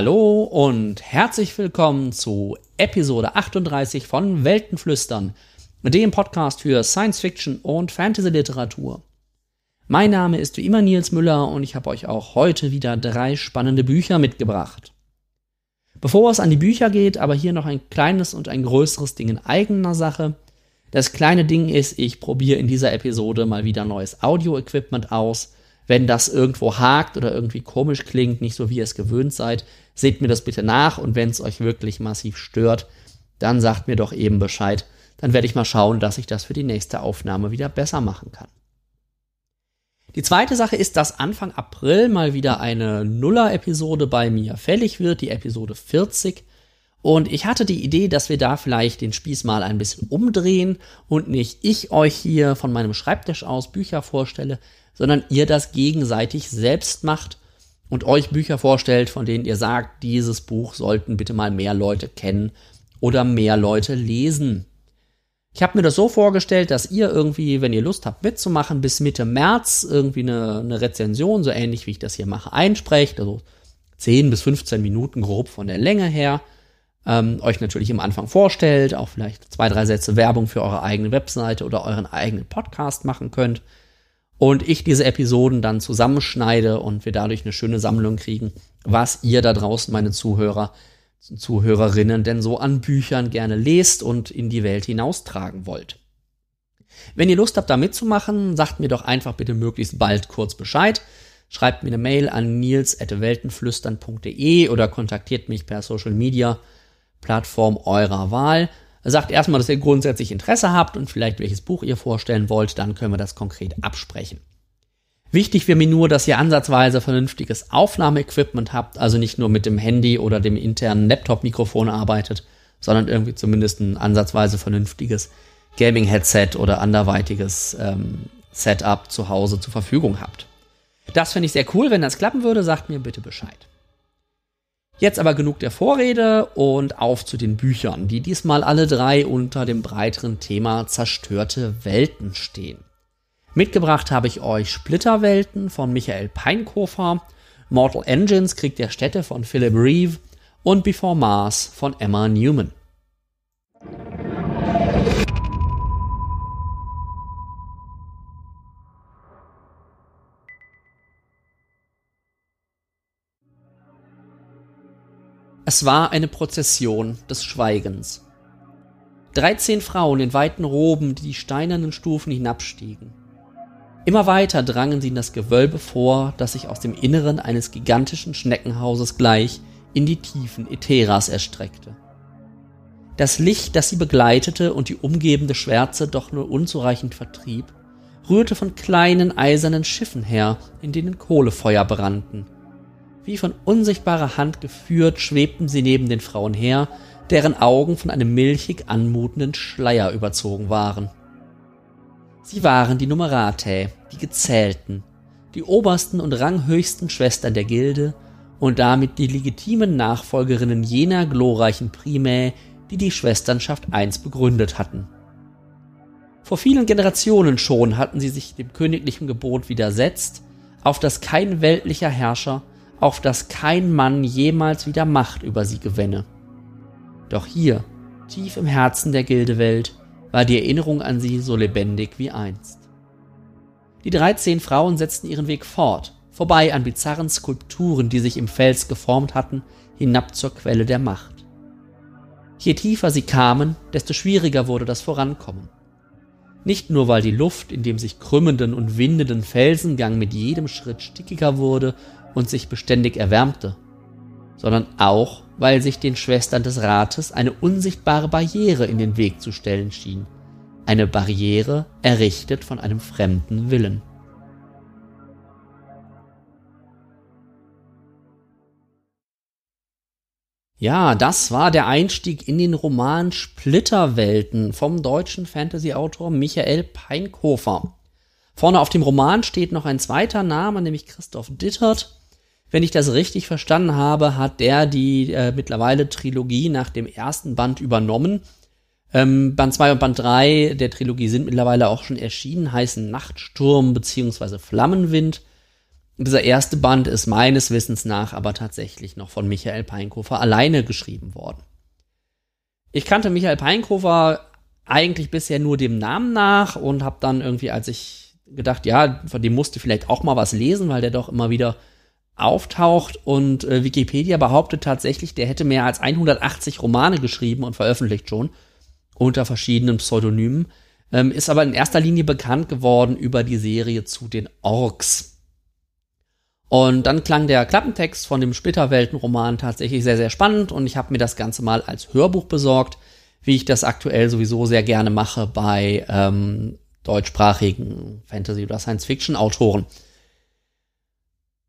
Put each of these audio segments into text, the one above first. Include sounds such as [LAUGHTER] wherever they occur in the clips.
Hallo und herzlich willkommen zu Episode 38 von Weltenflüstern, dem Podcast für Science Fiction und Fantasy Literatur. Mein Name ist wie immer Nils Müller und ich habe euch auch heute wieder drei spannende Bücher mitgebracht. Bevor es an die Bücher geht, aber hier noch ein kleines und ein größeres Ding in eigener Sache. Das kleine Ding ist, ich probiere in dieser Episode mal wieder neues Audio-Equipment aus wenn das irgendwo hakt oder irgendwie komisch klingt, nicht so wie ihr es gewöhnt seid, seht mir das bitte nach und wenn es euch wirklich massiv stört, dann sagt mir doch eben Bescheid. Dann werde ich mal schauen, dass ich das für die nächste Aufnahme wieder besser machen kann. Die zweite Sache ist, dass Anfang April mal wieder eine Nuller-Episode bei mir fällig wird, die Episode 40. Und ich hatte die Idee, dass wir da vielleicht den Spieß mal ein bisschen umdrehen und nicht ich euch hier von meinem Schreibtisch aus Bücher vorstelle, sondern ihr das gegenseitig selbst macht und euch Bücher vorstellt, von denen ihr sagt, dieses Buch sollten bitte mal mehr Leute kennen oder mehr Leute lesen. Ich habe mir das so vorgestellt, dass ihr irgendwie, wenn ihr Lust habt mitzumachen, bis Mitte März irgendwie eine, eine Rezension, so ähnlich wie ich das hier mache, einsprecht, also 10 bis 15 Minuten grob von der Länge her, ähm, euch natürlich am Anfang vorstellt, auch vielleicht zwei, drei Sätze Werbung für eure eigene Webseite oder euren eigenen Podcast machen könnt und ich diese Episoden dann zusammenschneide und wir dadurch eine schöne Sammlung kriegen, was ihr da draußen, meine Zuhörer, Zuhörerinnen, denn so an Büchern gerne lest und in die Welt hinaustragen wollt. Wenn ihr Lust habt, da mitzumachen, sagt mir doch einfach bitte möglichst bald kurz Bescheid. Schreibt mir eine Mail an nils.weltenflüstern.de oder kontaktiert mich per Social Media Plattform eurer Wahl. Sagt erstmal, dass ihr grundsätzlich Interesse habt und vielleicht welches Buch ihr vorstellen wollt, dann können wir das konkret absprechen. Wichtig wäre mir nur, dass ihr ansatzweise vernünftiges Aufnahmeequipment habt, also nicht nur mit dem Handy oder dem internen Laptop-Mikrofon arbeitet, sondern irgendwie zumindest ein ansatzweise vernünftiges Gaming-Headset oder anderweitiges ähm, Setup zu Hause zur Verfügung habt. Das fände ich sehr cool, wenn das klappen würde, sagt mir bitte Bescheid. Jetzt aber genug der Vorrede und auf zu den Büchern, die diesmal alle drei unter dem breiteren Thema zerstörte Welten stehen. Mitgebracht habe ich euch Splitterwelten von Michael Peinkofer, Mortal Engines Krieg der Städte von Philip Reeve und Before Mars von Emma Newman. Es war eine Prozession des Schweigens. Dreizehn Frauen in weiten Roben, die die steinernen Stufen hinabstiegen. Immer weiter drangen sie in das Gewölbe vor, das sich aus dem Inneren eines gigantischen Schneckenhauses gleich in die Tiefen Ätheras erstreckte. Das Licht, das sie begleitete und die umgebende Schwärze doch nur unzureichend vertrieb, rührte von kleinen eisernen Schiffen her, in denen Kohlefeuer brannten – wie von unsichtbarer Hand geführt, schwebten sie neben den Frauen her, deren Augen von einem milchig anmutenden Schleier überzogen waren. Sie waren die Numeratae, die Gezählten, die obersten und ranghöchsten Schwestern der Gilde und damit die legitimen Nachfolgerinnen jener glorreichen Primäe, die die Schwesternschaft einst begründet hatten. Vor vielen Generationen schon hatten sie sich dem königlichen Gebot widersetzt, auf das kein weltlicher Herrscher auf dass kein Mann jemals wieder Macht über sie gewänne. Doch hier, tief im Herzen der Gildewelt, war die Erinnerung an sie so lebendig wie einst. Die dreizehn Frauen setzten ihren Weg fort, vorbei an bizarren Skulpturen, die sich im Fels geformt hatten, hinab zur Quelle der Macht. Je tiefer sie kamen, desto schwieriger wurde das Vorankommen. Nicht nur, weil die Luft in dem sich krümmenden und windenden Felsengang mit jedem Schritt stickiger wurde und sich beständig erwärmte, sondern auch, weil sich den Schwestern des Rates eine unsichtbare Barriere in den Weg zu stellen schien, eine Barriere errichtet von einem fremden Willen. Ja, das war der Einstieg in den Roman Splitterwelten vom deutschen Fantasy-Autor Michael Peinkofer. Vorne auf dem Roman steht noch ein zweiter Name, nämlich Christoph Dittert. Wenn ich das richtig verstanden habe, hat der die äh, mittlerweile Trilogie nach dem ersten Band übernommen. Ähm, Band 2 und Band 3 der Trilogie sind mittlerweile auch schon erschienen, heißen Nachtsturm beziehungsweise Flammenwind. Dieser erste Band ist meines Wissens nach aber tatsächlich noch von Michael Peinkofer alleine geschrieben worden. Ich kannte Michael Peinkofer eigentlich bisher nur dem Namen nach und habe dann irgendwie, als ich gedacht, ja, von dem musste vielleicht auch mal was lesen, weil der doch immer wieder auftaucht und äh, Wikipedia behauptet tatsächlich, der hätte mehr als 180 Romane geschrieben und veröffentlicht schon unter verschiedenen Pseudonymen, ähm, ist aber in erster Linie bekannt geworden über die Serie zu den Orks. Und dann klang der Klappentext von dem Splitterwelten-Roman tatsächlich sehr, sehr spannend und ich habe mir das Ganze mal als Hörbuch besorgt, wie ich das aktuell sowieso sehr gerne mache bei ähm, deutschsprachigen Fantasy- oder Science-Fiction-Autoren.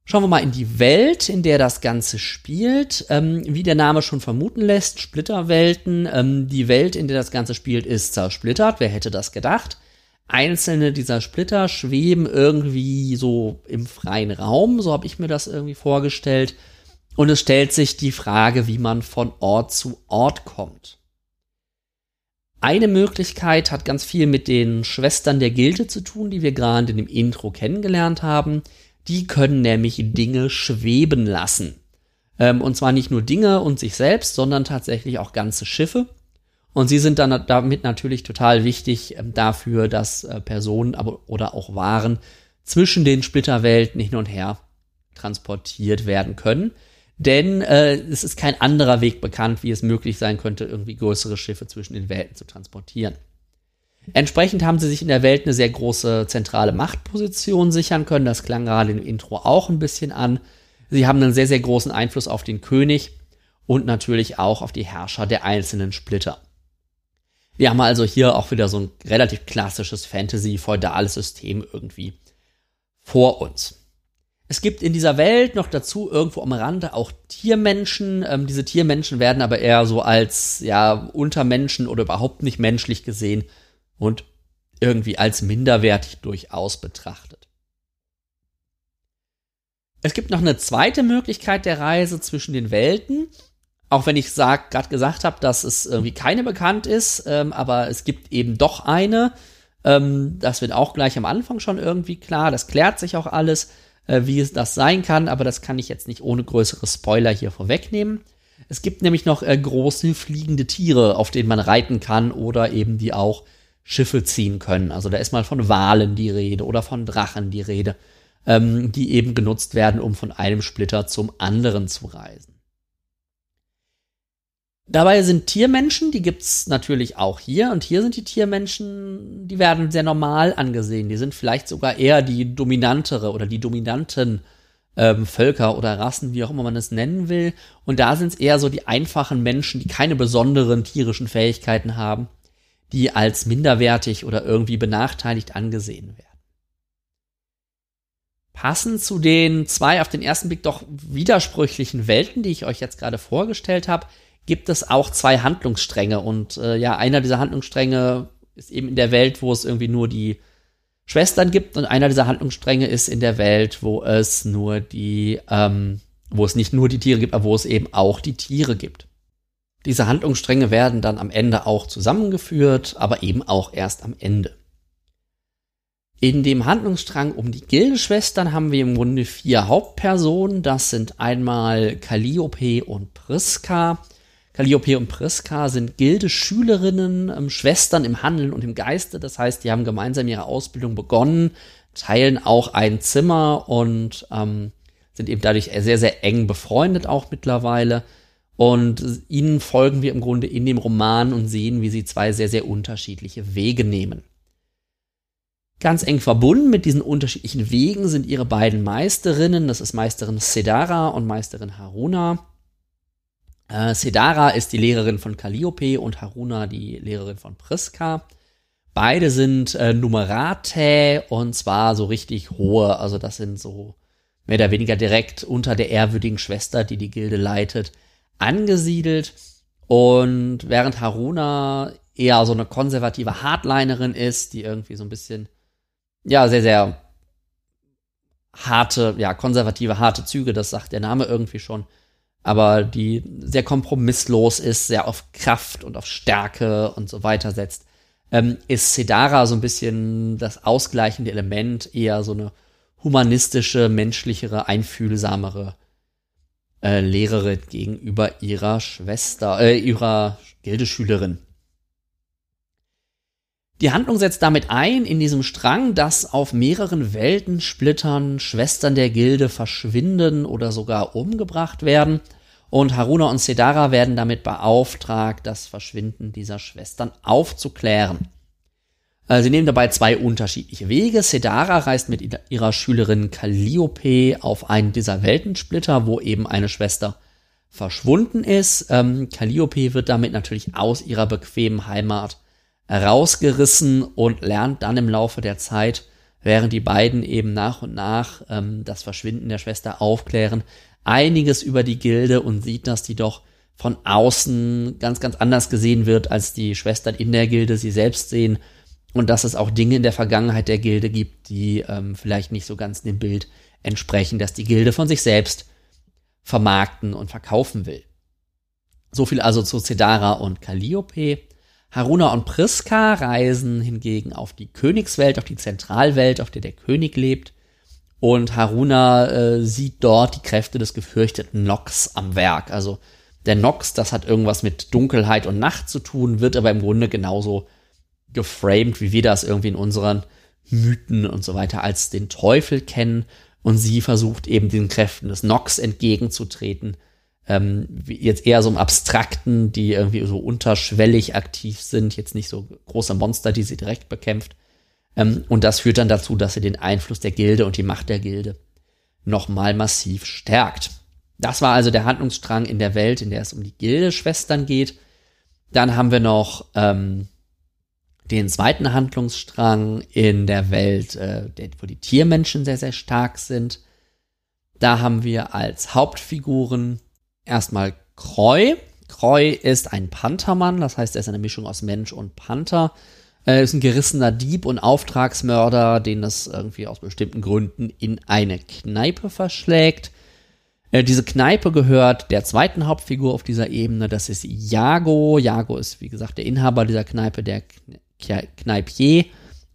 Schauen wir mal in die Welt, in der das Ganze spielt. Ähm, wie der Name schon vermuten lässt, Splitterwelten. Ähm, die Welt, in der das Ganze spielt, ist zersplittert. Wer hätte das gedacht? Einzelne dieser Splitter schweben irgendwie so im freien Raum, so habe ich mir das irgendwie vorgestellt. Und es stellt sich die Frage, wie man von Ort zu Ort kommt. Eine Möglichkeit hat ganz viel mit den Schwestern der Gilde zu tun, die wir gerade in dem Intro kennengelernt haben. Die können nämlich Dinge schweben lassen. Ähm, und zwar nicht nur Dinge und sich selbst, sondern tatsächlich auch ganze Schiffe. Und sie sind dann damit natürlich total wichtig ähm, dafür, dass äh, Personen aber, oder auch Waren zwischen den Splitterwelten hin und her transportiert werden können. Denn äh, es ist kein anderer Weg bekannt, wie es möglich sein könnte, irgendwie größere Schiffe zwischen den Welten zu transportieren. Entsprechend haben sie sich in der Welt eine sehr große zentrale Machtposition sichern können. Das klang gerade im Intro auch ein bisschen an. Sie haben einen sehr, sehr großen Einfluss auf den König und natürlich auch auf die Herrscher der einzelnen Splitter. Wir haben also hier auch wieder so ein relativ klassisches Fantasy-feudales System irgendwie vor uns. Es gibt in dieser Welt noch dazu irgendwo am Rande auch Tiermenschen. Ähm, diese Tiermenschen werden aber eher so als ja Untermenschen oder überhaupt nicht menschlich gesehen und irgendwie als minderwertig durchaus betrachtet. Es gibt noch eine zweite Möglichkeit der Reise zwischen den Welten, auch wenn ich gerade gesagt habe, dass es irgendwie keine bekannt ist, ähm, aber es gibt eben doch eine. Ähm, das wird auch gleich am Anfang schon irgendwie klar. Das klärt sich auch alles, äh, wie es das sein kann, aber das kann ich jetzt nicht ohne größere Spoiler hier vorwegnehmen. Es gibt nämlich noch äh, große fliegende Tiere, auf denen man reiten kann oder eben die auch Schiffe ziehen können. Also da ist mal von Walen die Rede oder von Drachen die Rede, ähm, die eben genutzt werden, um von einem Splitter zum anderen zu reisen. Dabei sind Tiermenschen, die gibt's natürlich auch hier. Und hier sind die Tiermenschen, die werden sehr normal angesehen. Die sind vielleicht sogar eher die dominantere oder die dominanten ähm, Völker oder Rassen, wie auch immer man es nennen will. Und da sind es eher so die einfachen Menschen, die keine besonderen tierischen Fähigkeiten haben die als minderwertig oder irgendwie benachteiligt angesehen werden. Passend zu den zwei auf den ersten Blick doch widersprüchlichen Welten, die ich euch jetzt gerade vorgestellt habe, gibt es auch zwei Handlungsstränge. Und äh, ja, einer dieser Handlungsstränge ist eben in der Welt, wo es irgendwie nur die Schwestern gibt, und einer dieser Handlungsstränge ist in der Welt, wo es nur die, ähm, wo es nicht nur die Tiere gibt, aber wo es eben auch die Tiere gibt. Diese Handlungsstränge werden dann am Ende auch zusammengeführt, aber eben auch erst am Ende. In dem Handlungsstrang um die Gildeschwestern haben wir im Grunde vier Hauptpersonen. Das sind einmal Calliope und Priska. Calliope und Priska sind Gildeschülerinnen, ähm, Schwestern im Handeln und im Geiste. Das heißt, die haben gemeinsam ihre Ausbildung begonnen, teilen auch ein Zimmer und ähm, sind eben dadurch sehr, sehr eng befreundet auch mittlerweile. Und ihnen folgen wir im Grunde in dem Roman und sehen, wie sie zwei sehr, sehr unterschiedliche Wege nehmen. Ganz eng verbunden mit diesen unterschiedlichen Wegen sind ihre beiden Meisterinnen. Das ist Meisterin Sedara und Meisterin Haruna. Äh, Sedara ist die Lehrerin von Calliope und Haruna die Lehrerin von Priska. Beide sind äh, Numerate und zwar so richtig hohe. Also das sind so mehr oder weniger direkt unter der ehrwürdigen Schwester, die die Gilde leitet angesiedelt. Und während Haruna eher so eine konservative Hardlinerin ist, die irgendwie so ein bisschen, ja, sehr, sehr harte, ja, konservative, harte Züge, das sagt der Name irgendwie schon, aber die sehr kompromisslos ist, sehr auf Kraft und auf Stärke und so weiter setzt, ähm, ist Sedara so ein bisschen das ausgleichende Element, eher so eine humanistische, menschlichere, einfühlsamere äh, Lehrerin gegenüber ihrer Schwester, äh, ihrer Gildeschülerin. Die Handlung setzt damit ein in diesem Strang, dass auf mehreren Weltensplittern Schwestern der Gilde verschwinden oder sogar umgebracht werden. Und Haruna und Sedara werden damit beauftragt, das Verschwinden dieser Schwestern aufzuklären. Äh, sie nehmen dabei zwei unterschiedliche Wege. Sedara reist mit ihrer Schülerin Calliope auf einen dieser Weltensplitter, wo eben eine Schwester verschwunden ist. Ähm, Calliope wird damit natürlich aus ihrer bequemen Heimat rausgerissen und lernt dann im Laufe der Zeit, während die beiden eben nach und nach ähm, das Verschwinden der Schwester aufklären, einiges über die Gilde und sieht, dass die doch von außen ganz, ganz anders gesehen wird, als die Schwestern in der Gilde sie selbst sehen und dass es auch Dinge in der Vergangenheit der Gilde gibt, die ähm, vielleicht nicht so ganz dem Bild entsprechen, dass die Gilde von sich selbst vermarkten und verkaufen will. So viel also zu Cedara und Calliope. Haruna und Priska reisen hingegen auf die Königswelt, auf die Zentralwelt, auf der der König lebt. Und Haruna äh, sieht dort die Kräfte des gefürchteten Nox am Werk. Also der Nox, das hat irgendwas mit Dunkelheit und Nacht zu tun, wird aber im Grunde genauso geframed, wie wir das irgendwie in unseren Mythen und so weiter als den Teufel kennen. Und sie versucht eben den Kräften des Nox entgegenzutreten. Ähm, jetzt eher so im Abstrakten, die irgendwie so unterschwellig aktiv sind, jetzt nicht so große Monster, die sie direkt bekämpft. Ähm, und das führt dann dazu, dass sie den Einfluss der Gilde und die Macht der Gilde nochmal massiv stärkt. Das war also der Handlungsstrang in der Welt, in der es um die Gilde-Schwestern geht. Dann haben wir noch ähm, den zweiten Handlungsstrang in der Welt, äh, wo die Tiermenschen sehr, sehr stark sind. Da haben wir als Hauptfiguren erstmal Kreu. Kreu ist ein Panthermann, das heißt, er ist eine Mischung aus Mensch und Panther. Er ist ein gerissener Dieb und Auftragsmörder, den es irgendwie aus bestimmten Gründen in eine Kneipe verschlägt. Äh, diese Kneipe gehört der zweiten Hauptfigur auf dieser Ebene, das ist Jago. Jago ist, wie gesagt, der Inhaber dieser Kneipe, der Kneipier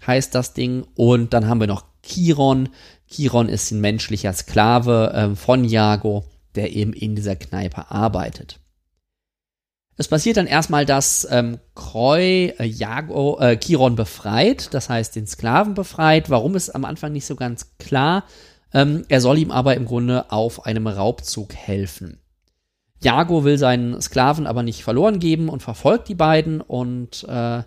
heißt das Ding. Und dann haben wir noch Chiron. Chiron ist ein menschlicher Sklave äh, von Jago, der eben in dieser Kneipe arbeitet. Es passiert dann erstmal, dass ähm, Kreu äh, Jago, äh, Chiron befreit, das heißt den Sklaven befreit. Warum ist am Anfang nicht so ganz klar. Ähm, er soll ihm aber im Grunde auf einem Raubzug helfen. Jago will seinen Sklaven aber nicht verloren geben und verfolgt die beiden und äh,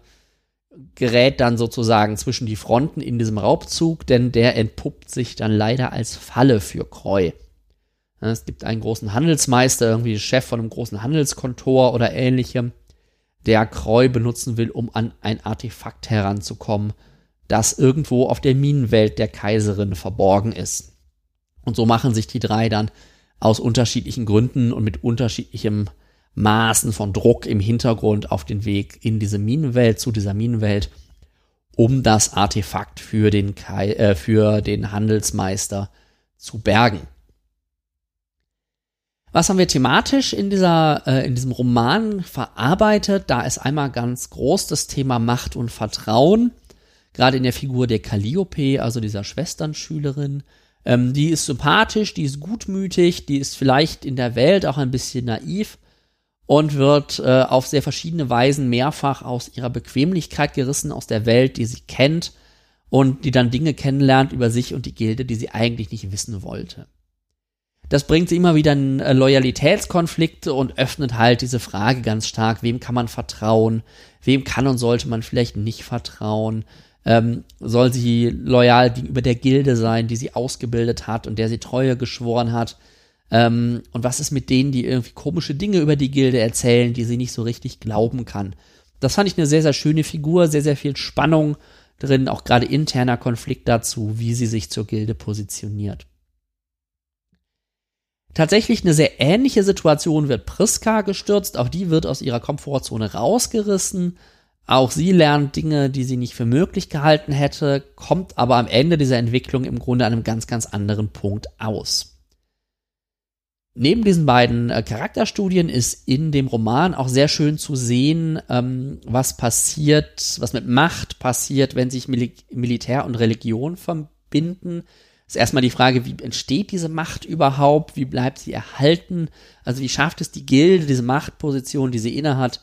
gerät dann sozusagen zwischen die Fronten in diesem Raubzug, denn der entpuppt sich dann leider als Falle für Kreu. Es gibt einen großen Handelsmeister, irgendwie Chef von einem großen Handelskontor oder ähnlichem, der Kreu benutzen will, um an ein Artefakt heranzukommen, das irgendwo auf der Minenwelt der Kaiserin verborgen ist. Und so machen sich die drei dann aus unterschiedlichen Gründen und mit unterschiedlichem Maßen von Druck im Hintergrund auf den Weg in diese Minenwelt, zu dieser Minenwelt, um das Artefakt für den, Kai, äh, für den Handelsmeister zu bergen. Was haben wir thematisch in, dieser, äh, in diesem Roman verarbeitet? Da ist einmal ganz groß das Thema Macht und Vertrauen, gerade in der Figur der Calliope, also dieser Schwesternschülerin. Ähm, die ist sympathisch, die ist gutmütig, die ist vielleicht in der Welt auch ein bisschen naiv, und wird äh, auf sehr verschiedene Weisen mehrfach aus ihrer Bequemlichkeit gerissen, aus der Welt, die sie kennt und die dann Dinge kennenlernt über sich und die Gilde, die sie eigentlich nicht wissen wollte. Das bringt sie immer wieder in äh, Loyalitätskonflikte und öffnet halt diese Frage ganz stark, wem kann man vertrauen, wem kann und sollte man vielleicht nicht vertrauen, ähm, soll sie loyal gegenüber der Gilde sein, die sie ausgebildet hat und der sie Treue geschworen hat, ähm, und was ist mit denen, die irgendwie komische Dinge über die Gilde erzählen, die sie nicht so richtig glauben kann? Das fand ich eine sehr, sehr schöne Figur, sehr, sehr viel Spannung drin, auch gerade interner Konflikt dazu, wie sie sich zur Gilde positioniert. Tatsächlich eine sehr ähnliche Situation wird Priska gestürzt. Auch die wird aus ihrer Komfortzone rausgerissen. Auch sie lernt Dinge, die sie nicht für möglich gehalten hätte, kommt aber am Ende dieser Entwicklung im Grunde an einem ganz, ganz anderen Punkt aus. Neben diesen beiden äh, Charakterstudien ist in dem Roman auch sehr schön zu sehen, ähm, was passiert, was mit Macht passiert, wenn sich Mil Militär und Religion verbinden, ist erstmal die Frage, wie entsteht diese Macht überhaupt? Wie bleibt sie erhalten? Also wie schafft es die Gilde, diese Machtposition, die sie innehat,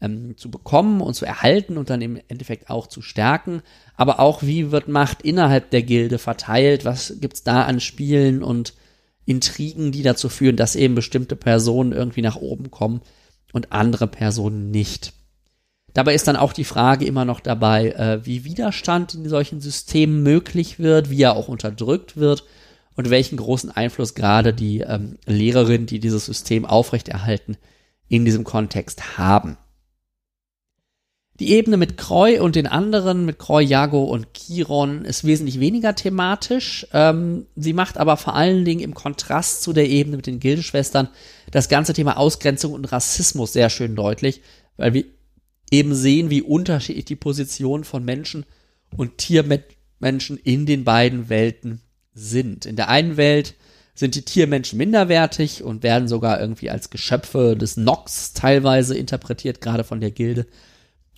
ähm, zu bekommen und zu erhalten und dann im Endeffekt auch zu stärken? Aber auch, wie wird Macht innerhalb der Gilde verteilt? Was gibt's da an Spielen und Intrigen, die dazu führen, dass eben bestimmte Personen irgendwie nach oben kommen und andere Personen nicht? Dabei ist dann auch die Frage immer noch dabei, äh, wie Widerstand in solchen Systemen möglich wird, wie er auch unterdrückt wird und welchen großen Einfluss gerade die ähm, Lehrerinnen, die dieses System aufrechterhalten, in diesem Kontext haben. Die Ebene mit Kroi und den anderen, mit Kroi, Jago und Chiron, ist wesentlich weniger thematisch. Ähm, sie macht aber vor allen Dingen im Kontrast zu der Ebene mit den Gildeschwestern das ganze Thema Ausgrenzung und Rassismus sehr schön deutlich, weil wir eben sehen, wie unterschiedlich die Positionen von Menschen und Tiermenschen in den beiden Welten sind. In der einen Welt sind die Tiermenschen minderwertig und werden sogar irgendwie als Geschöpfe des Nox teilweise interpretiert, gerade von der Gilde.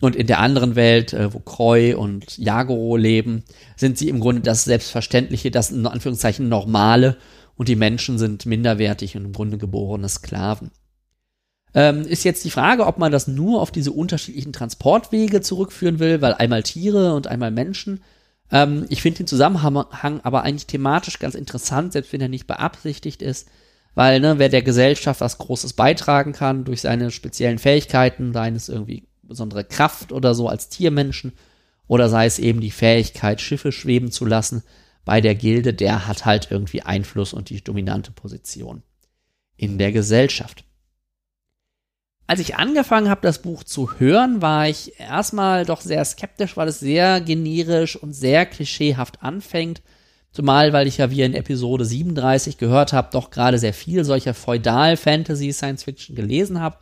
Und in der anderen Welt, äh, wo Kroi und Jagoro leben, sind sie im Grunde das Selbstverständliche, das in Anführungszeichen Normale und die Menschen sind minderwertig und im Grunde geborene Sklaven. Ähm, ist jetzt die Frage, ob man das nur auf diese unterschiedlichen Transportwege zurückführen will, weil einmal Tiere und einmal Menschen. Ähm, ich finde den Zusammenhang aber eigentlich thematisch ganz interessant, selbst wenn er nicht beabsichtigt ist, weil ne, wer der Gesellschaft was Großes beitragen kann durch seine speziellen Fähigkeiten, sei es irgendwie besondere Kraft oder so als Tiermenschen oder sei es eben die Fähigkeit, Schiffe schweben zu lassen bei der Gilde, der hat halt irgendwie Einfluss und die dominante Position in der Gesellschaft. Als ich angefangen habe, das Buch zu hören, war ich erstmal doch sehr skeptisch, weil es sehr generisch und sehr klischeehaft anfängt. Zumal, weil ich ja wie in Episode 37 gehört habe, doch gerade sehr viel solcher Feudal-Fantasy-Science-Fiction gelesen habe.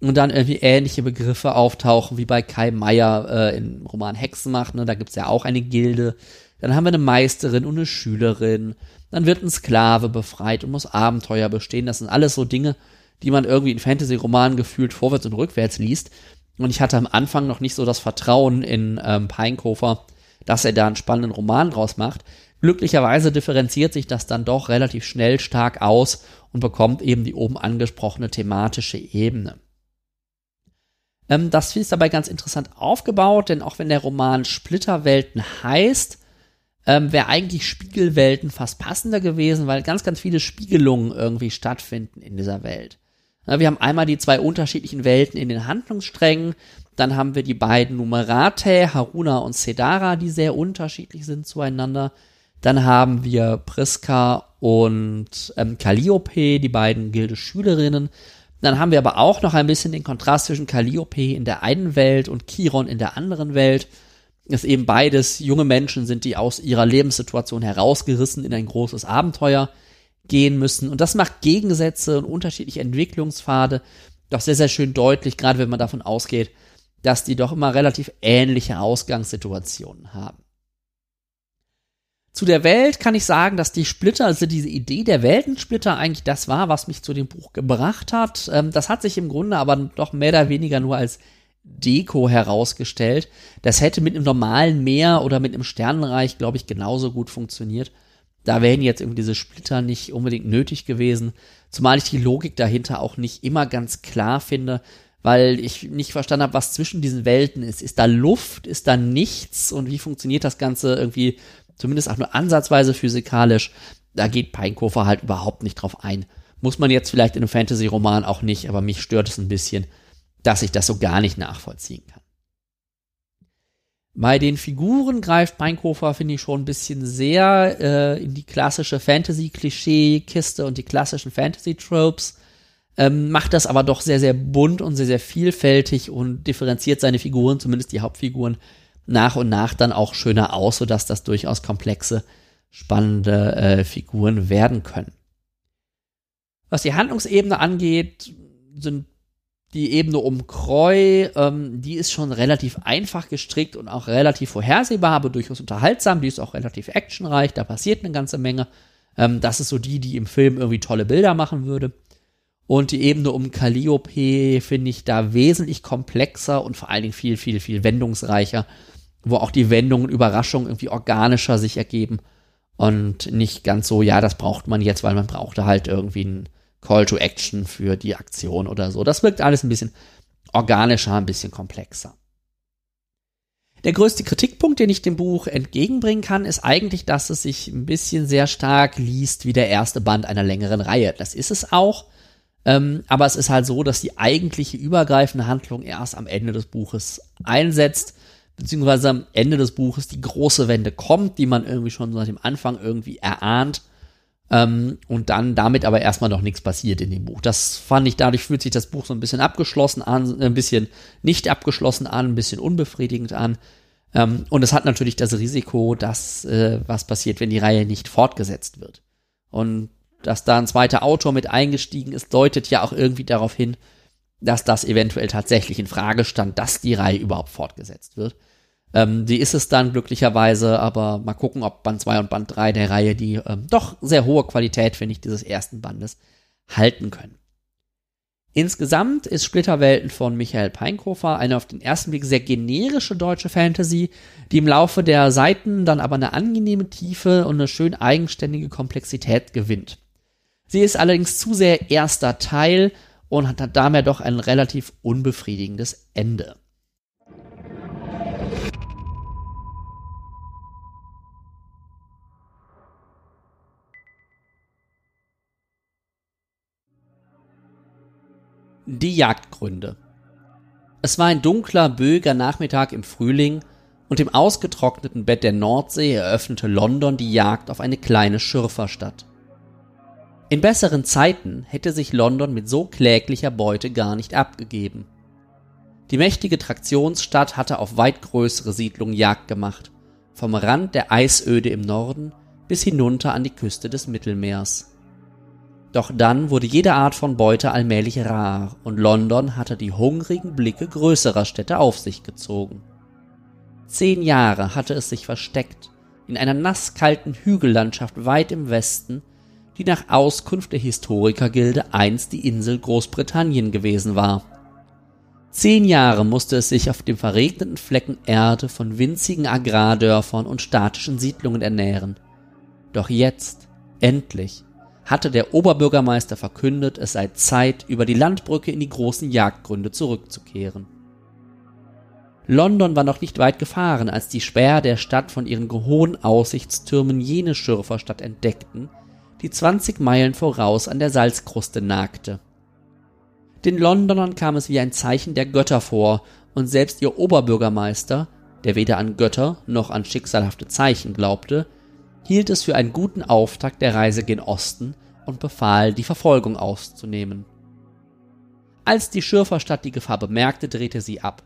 Und dann irgendwie ähnliche Begriffe auftauchen, wie bei Kai Meier äh, im Roman Hexenmacht. Ne? Da gibt's ja auch eine Gilde. Dann haben wir eine Meisterin und eine Schülerin. Dann wird ein Sklave befreit und muss Abenteuer bestehen. Das sind alles so Dinge, die man irgendwie in Fantasy-Romanen gefühlt vorwärts und rückwärts liest. Und ich hatte am Anfang noch nicht so das Vertrauen in ähm, Pinekofer, dass er da einen spannenden Roman draus macht. Glücklicherweise differenziert sich das dann doch relativ schnell stark aus und bekommt eben die oben angesprochene thematische Ebene. Ähm, das ist dabei ganz interessant aufgebaut, denn auch wenn der Roman Splitterwelten heißt, ähm, wäre eigentlich Spiegelwelten fast passender gewesen, weil ganz, ganz viele Spiegelungen irgendwie stattfinden in dieser Welt. Wir haben einmal die zwei unterschiedlichen Welten in den Handlungssträngen. Dann haben wir die beiden Numerate, Haruna und Sedara, die sehr unterschiedlich sind zueinander. Dann haben wir Priska und ähm, Calliope, die beiden Gilde-Schülerinnen. Dann haben wir aber auch noch ein bisschen den Kontrast zwischen Calliope in der einen Welt und Chiron in der anderen Welt. Es eben beides junge Menschen sind, die aus ihrer Lebenssituation herausgerissen in ein großes Abenteuer gehen müssen. Und das macht Gegensätze und unterschiedliche Entwicklungspfade doch sehr, sehr schön deutlich, gerade wenn man davon ausgeht, dass die doch immer relativ ähnliche Ausgangssituationen haben. Zu der Welt kann ich sagen, dass die Splitter, also diese Idee der Weltensplitter eigentlich das war, was mich zu dem Buch gebracht hat. Ähm, das hat sich im Grunde aber doch mehr oder weniger nur als Deko herausgestellt. Das hätte mit einem normalen Meer oder mit einem Sternenreich, glaube ich, genauso gut funktioniert. Da wären jetzt irgendwie diese Splitter nicht unbedingt nötig gewesen. Zumal ich die Logik dahinter auch nicht immer ganz klar finde, weil ich nicht verstanden habe, was zwischen diesen Welten ist. Ist da Luft? Ist da nichts? Und wie funktioniert das Ganze irgendwie zumindest auch nur ansatzweise physikalisch? Da geht Peinkofer halt überhaupt nicht drauf ein. Muss man jetzt vielleicht in einem Fantasy-Roman auch nicht, aber mich stört es ein bisschen, dass ich das so gar nicht nachvollziehen kann. Bei den Figuren greift Meinkofer, finde ich, schon ein bisschen sehr äh, in die klassische Fantasy-Klischee-Kiste und die klassischen Fantasy-Tropes. Ähm, macht das aber doch sehr, sehr bunt und sehr, sehr vielfältig und differenziert seine Figuren, zumindest die Hauptfiguren, nach und nach dann auch schöner aus, sodass das durchaus komplexe, spannende äh, Figuren werden können. Was die Handlungsebene angeht, sind die Ebene um Kreu, ähm, die ist schon relativ einfach gestrickt und auch relativ vorhersehbar, aber durchaus unterhaltsam. Die ist auch relativ actionreich, da passiert eine ganze Menge. Ähm, das ist so die, die im Film irgendwie tolle Bilder machen würde. Und die Ebene um Calliope finde ich da wesentlich komplexer und vor allen Dingen viel, viel, viel wendungsreicher, wo auch die Wendungen Überraschungen irgendwie organischer sich ergeben und nicht ganz so, ja, das braucht man jetzt, weil man brauchte halt irgendwie ein Call to Action für die Aktion oder so. Das wirkt alles ein bisschen organischer, ein bisschen komplexer. Der größte Kritikpunkt, den ich dem Buch entgegenbringen kann, ist eigentlich, dass es sich ein bisschen sehr stark liest wie der erste Band einer längeren Reihe. Das ist es auch. Ähm, aber es ist halt so, dass die eigentliche übergreifende Handlung erst am Ende des Buches einsetzt, beziehungsweise am Ende des Buches die große Wende kommt, die man irgendwie schon seit dem Anfang irgendwie erahnt. Ähm, und dann damit aber erstmal noch nichts passiert in dem Buch. Das fand ich, dadurch fühlt sich das Buch so ein bisschen abgeschlossen an, ein bisschen nicht abgeschlossen an, ein bisschen unbefriedigend an. Ähm, und es hat natürlich das Risiko, dass äh, was passiert, wenn die Reihe nicht fortgesetzt wird. Und dass da ein zweiter Autor mit eingestiegen ist, deutet ja auch irgendwie darauf hin, dass das eventuell tatsächlich in Frage stand, dass die Reihe überhaupt fortgesetzt wird. Ähm, die ist es dann glücklicherweise, aber mal gucken, ob Band 2 und Band 3 der Reihe die ähm, doch sehr hohe Qualität, finde ich, dieses ersten Bandes halten können. Insgesamt ist Splitterwelten von Michael Peinkofer eine auf den ersten Blick sehr generische deutsche Fantasy, die im Laufe der Seiten dann aber eine angenehme Tiefe und eine schön eigenständige Komplexität gewinnt. Sie ist allerdings zu sehr erster Teil und hat daher doch ein relativ unbefriedigendes Ende. Die Jagdgründe. Es war ein dunkler, böiger Nachmittag im Frühling und im ausgetrockneten Bett der Nordsee eröffnete London die Jagd auf eine kleine Schürferstadt. In besseren Zeiten hätte sich London mit so kläglicher Beute gar nicht abgegeben. Die mächtige Traktionsstadt hatte auf weit größere Siedlungen Jagd gemacht, vom Rand der Eisöde im Norden bis hinunter an die Küste des Mittelmeers. Doch dann wurde jede Art von Beute allmählich rar und London hatte die hungrigen Blicke größerer Städte auf sich gezogen. Zehn Jahre hatte es sich versteckt, in einer nasskalten Hügellandschaft weit im Westen, die nach Auskunft der Historikergilde einst die Insel Großbritannien gewesen war. Zehn Jahre musste es sich auf dem verregneten Flecken Erde von winzigen Agrardörfern und statischen Siedlungen ernähren. Doch jetzt, endlich, hatte der Oberbürgermeister verkündet, es sei Zeit, über die Landbrücke in die großen Jagdgründe zurückzukehren. London war noch nicht weit gefahren, als die Späher der Stadt von ihren hohen Aussichtstürmen jene Schürferstadt entdeckten, die 20 Meilen voraus an der Salzkruste nagte. Den Londonern kam es wie ein Zeichen der Götter vor, und selbst ihr Oberbürgermeister, der weder an Götter noch an schicksalhafte Zeichen glaubte, hielt es für einen guten Auftakt der Reise gen Osten und befahl, die Verfolgung auszunehmen. Als die Schürferstadt die Gefahr bemerkte, drehte sie ab.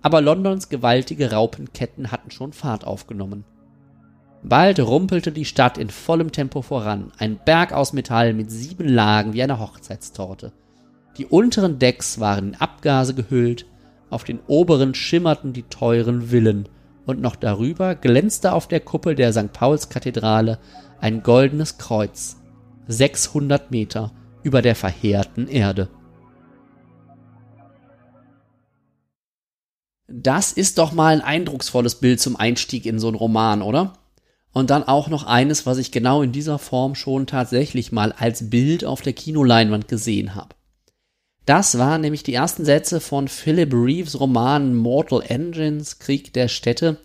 Aber Londons gewaltige Raupenketten hatten schon Fahrt aufgenommen. Bald rumpelte die Stadt in vollem Tempo voran, ein Berg aus Metall mit sieben Lagen wie eine Hochzeitstorte. Die unteren Decks waren in Abgase gehüllt, auf den oberen schimmerten die teuren Villen, und noch darüber glänzte auf der Kuppel der St. Paulskathedrale ein goldenes Kreuz, 600 Meter über der verheerten Erde. Das ist doch mal ein eindrucksvolles Bild zum Einstieg in so einen Roman, oder? Und dann auch noch eines, was ich genau in dieser Form schon tatsächlich mal als Bild auf der Kinoleinwand gesehen habe. Das waren nämlich die ersten Sätze von Philip Reeves Roman Mortal Engines, Krieg der Städte,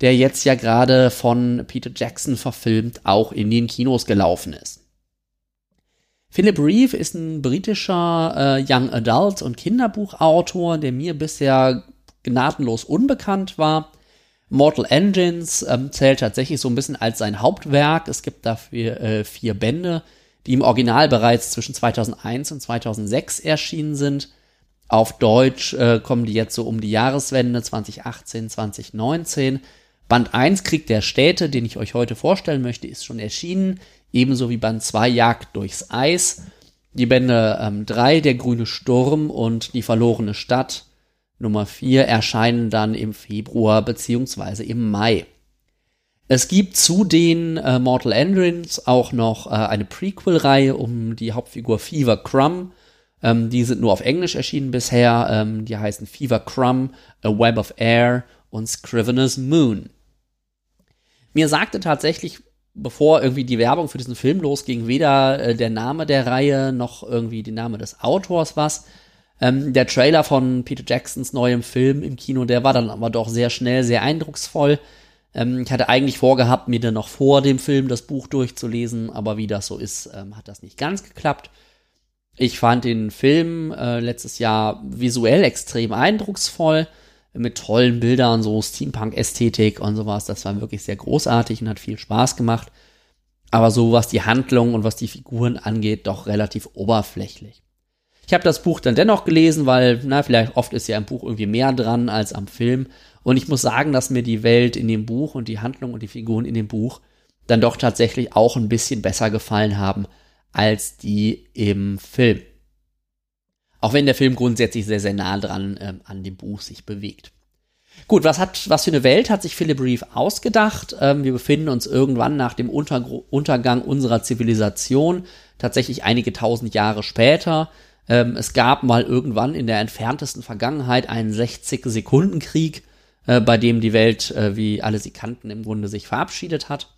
der jetzt ja gerade von Peter Jackson verfilmt auch in den Kinos gelaufen ist. Philip Reeve ist ein britischer äh, Young Adult und Kinderbuchautor, der mir bisher gnadenlos unbekannt war. Mortal Engines ähm, zählt tatsächlich so ein bisschen als sein Hauptwerk. Es gibt dafür äh, vier Bände, die im Original bereits zwischen 2001 und 2006 erschienen sind. Auf Deutsch äh, kommen die jetzt so um die Jahreswende 2018, 2019. Band 1 Krieg der Städte, den ich euch heute vorstellen möchte, ist schon erschienen. Ebenso wie Band 2 Jagd durchs Eis. Die Bände ähm, 3 Der grüne Sturm und Die verlorene Stadt Nummer 4 erscheinen dann im Februar beziehungsweise im Mai. Es gibt zu den äh, Mortal Engines auch noch äh, eine Prequel-Reihe um die Hauptfigur Fever Crumb. Ähm, die sind nur auf Englisch erschienen bisher. Ähm, die heißen Fever Crumb, A Web of Air und Scrivener's Moon. Mir sagte tatsächlich bevor irgendwie die Werbung für diesen Film losging, weder äh, der Name der Reihe noch irgendwie der Name des Autors was. Ähm, der Trailer von Peter Jacksons neuem Film im Kino, der war dann aber doch sehr schnell, sehr eindrucksvoll. Ähm, ich hatte eigentlich vorgehabt, mir dann noch vor dem Film das Buch durchzulesen, aber wie das so ist, ähm, hat das nicht ganz geklappt. Ich fand den Film äh, letztes Jahr visuell extrem eindrucksvoll, mit tollen Bildern, so Steampunk-Ästhetik und sowas. Das war wirklich sehr großartig und hat viel Spaß gemacht. Aber so was die Handlung und was die Figuren angeht, doch relativ oberflächlich. Ich habe das Buch dann dennoch gelesen, weil, na, vielleicht oft ist ja im Buch irgendwie mehr dran als am Film. Und ich muss sagen, dass mir die Welt in dem Buch und die Handlung und die Figuren in dem Buch dann doch tatsächlich auch ein bisschen besser gefallen haben als die im Film. Auch wenn der Film grundsätzlich sehr, sehr nah dran äh, an dem Buch sich bewegt. Gut, was hat, was für eine Welt hat sich Philip Reeve ausgedacht? Ähm, wir befinden uns irgendwann nach dem Untergr Untergang unserer Zivilisation, tatsächlich einige tausend Jahre später. Ähm, es gab mal irgendwann in der entferntesten Vergangenheit einen 60-Sekunden-Krieg, äh, bei dem die Welt, äh, wie alle sie kannten, im Grunde sich verabschiedet hat.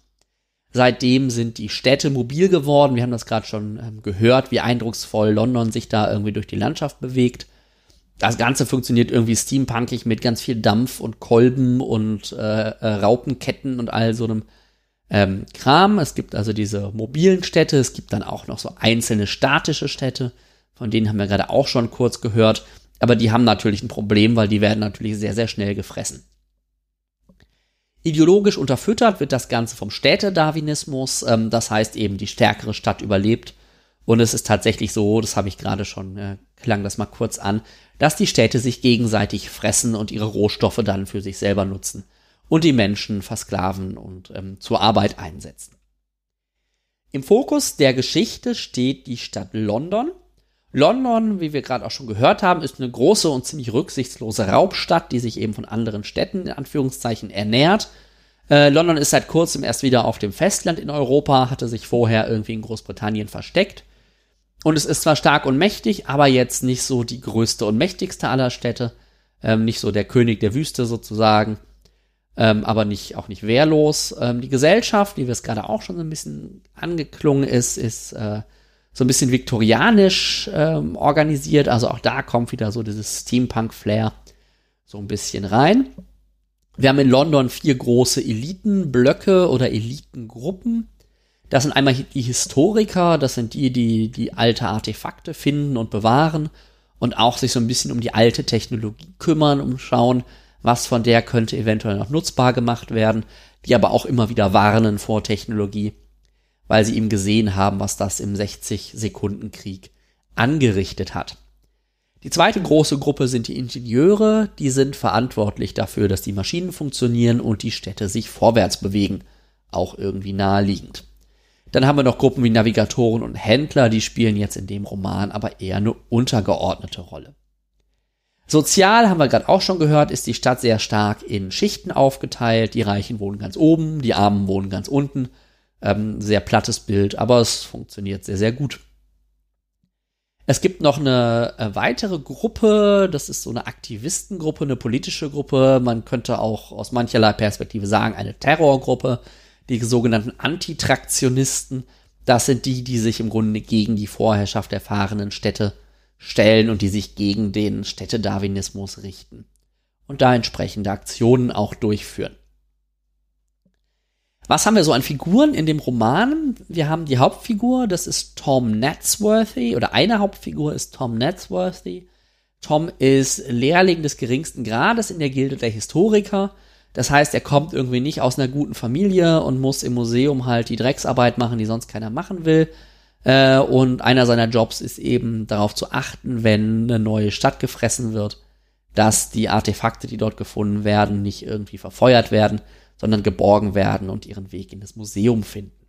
Seitdem sind die Städte mobil geworden. Wir haben das gerade schon ähm, gehört, wie eindrucksvoll London sich da irgendwie durch die Landschaft bewegt. Das Ganze funktioniert irgendwie steampunkig mit ganz viel Dampf und Kolben und äh, äh, Raupenketten und all so einem ähm, Kram. Es gibt also diese mobilen Städte. Es gibt dann auch noch so einzelne statische Städte. Von denen haben wir gerade auch schon kurz gehört. Aber die haben natürlich ein Problem, weil die werden natürlich sehr, sehr schnell gefressen. Ideologisch unterfüttert wird das Ganze vom Städtedarwinismus. Ähm, das heißt eben, die stärkere Stadt überlebt. Und es ist tatsächlich so, das habe ich gerade schon, äh, klang das mal kurz an, dass die Städte sich gegenseitig fressen und ihre Rohstoffe dann für sich selber nutzen und die Menschen versklaven und ähm, zur Arbeit einsetzen. Im Fokus der Geschichte steht die Stadt London. London, wie wir gerade auch schon gehört haben, ist eine große und ziemlich rücksichtslose Raubstadt, die sich eben von anderen Städten in Anführungszeichen ernährt. Äh, London ist seit kurzem erst wieder auf dem Festland in Europa, hatte sich vorher irgendwie in Großbritannien versteckt. Und es ist zwar stark und mächtig, aber jetzt nicht so die größte und mächtigste aller Städte. Ähm, nicht so der König der Wüste sozusagen. Ähm, aber nicht, auch nicht wehrlos. Ähm, die Gesellschaft, wie wir es gerade auch schon so ein bisschen angeklungen ist, ist äh, so ein bisschen viktorianisch ähm, organisiert. Also auch da kommt wieder so dieses Steampunk-Flair so ein bisschen rein. Wir haben in London vier große Elitenblöcke oder Elitengruppen. Das sind einmal die Historiker, das sind die, die die alte Artefakte finden und bewahren und auch sich so ein bisschen um die alte Technologie kümmern, um schauen, was von der könnte eventuell noch nutzbar gemacht werden, die aber auch immer wieder warnen vor Technologie, weil sie eben gesehen haben, was das im 60-Sekunden-Krieg angerichtet hat. Die zweite große Gruppe sind die Ingenieure, die sind verantwortlich dafür, dass die Maschinen funktionieren und die Städte sich vorwärts bewegen, auch irgendwie naheliegend. Dann haben wir noch Gruppen wie Navigatoren und Händler, die spielen jetzt in dem Roman aber eher eine untergeordnete Rolle. Sozial haben wir gerade auch schon gehört, ist die Stadt sehr stark in Schichten aufgeteilt. Die Reichen wohnen ganz oben, die Armen wohnen ganz unten. Ähm, sehr plattes Bild, aber es funktioniert sehr, sehr gut. Es gibt noch eine äh, weitere Gruppe, das ist so eine Aktivistengruppe, eine politische Gruppe. Man könnte auch aus mancherlei Perspektive sagen, eine Terrorgruppe, die sogenannten Antitraktionisten. Das sind die, die sich im Grunde gegen die Vorherrschaft der fahrenden Städte stellen und die sich gegen den Städtedarwinismus richten und da entsprechende Aktionen auch durchführen. Was haben wir so an Figuren in dem Roman? Wir haben die Hauptfigur, das ist Tom Natsworthy, oder eine Hauptfigur ist Tom Natsworthy. Tom ist Lehrling des geringsten Grades in der Gilde der Historiker. Das heißt, er kommt irgendwie nicht aus einer guten Familie und muss im Museum halt die Drecksarbeit machen, die sonst keiner machen will. Äh, und einer seiner Jobs ist eben darauf zu achten, wenn eine neue Stadt gefressen wird, dass die Artefakte, die dort gefunden werden, nicht irgendwie verfeuert werden, sondern geborgen werden und ihren Weg in das Museum finden.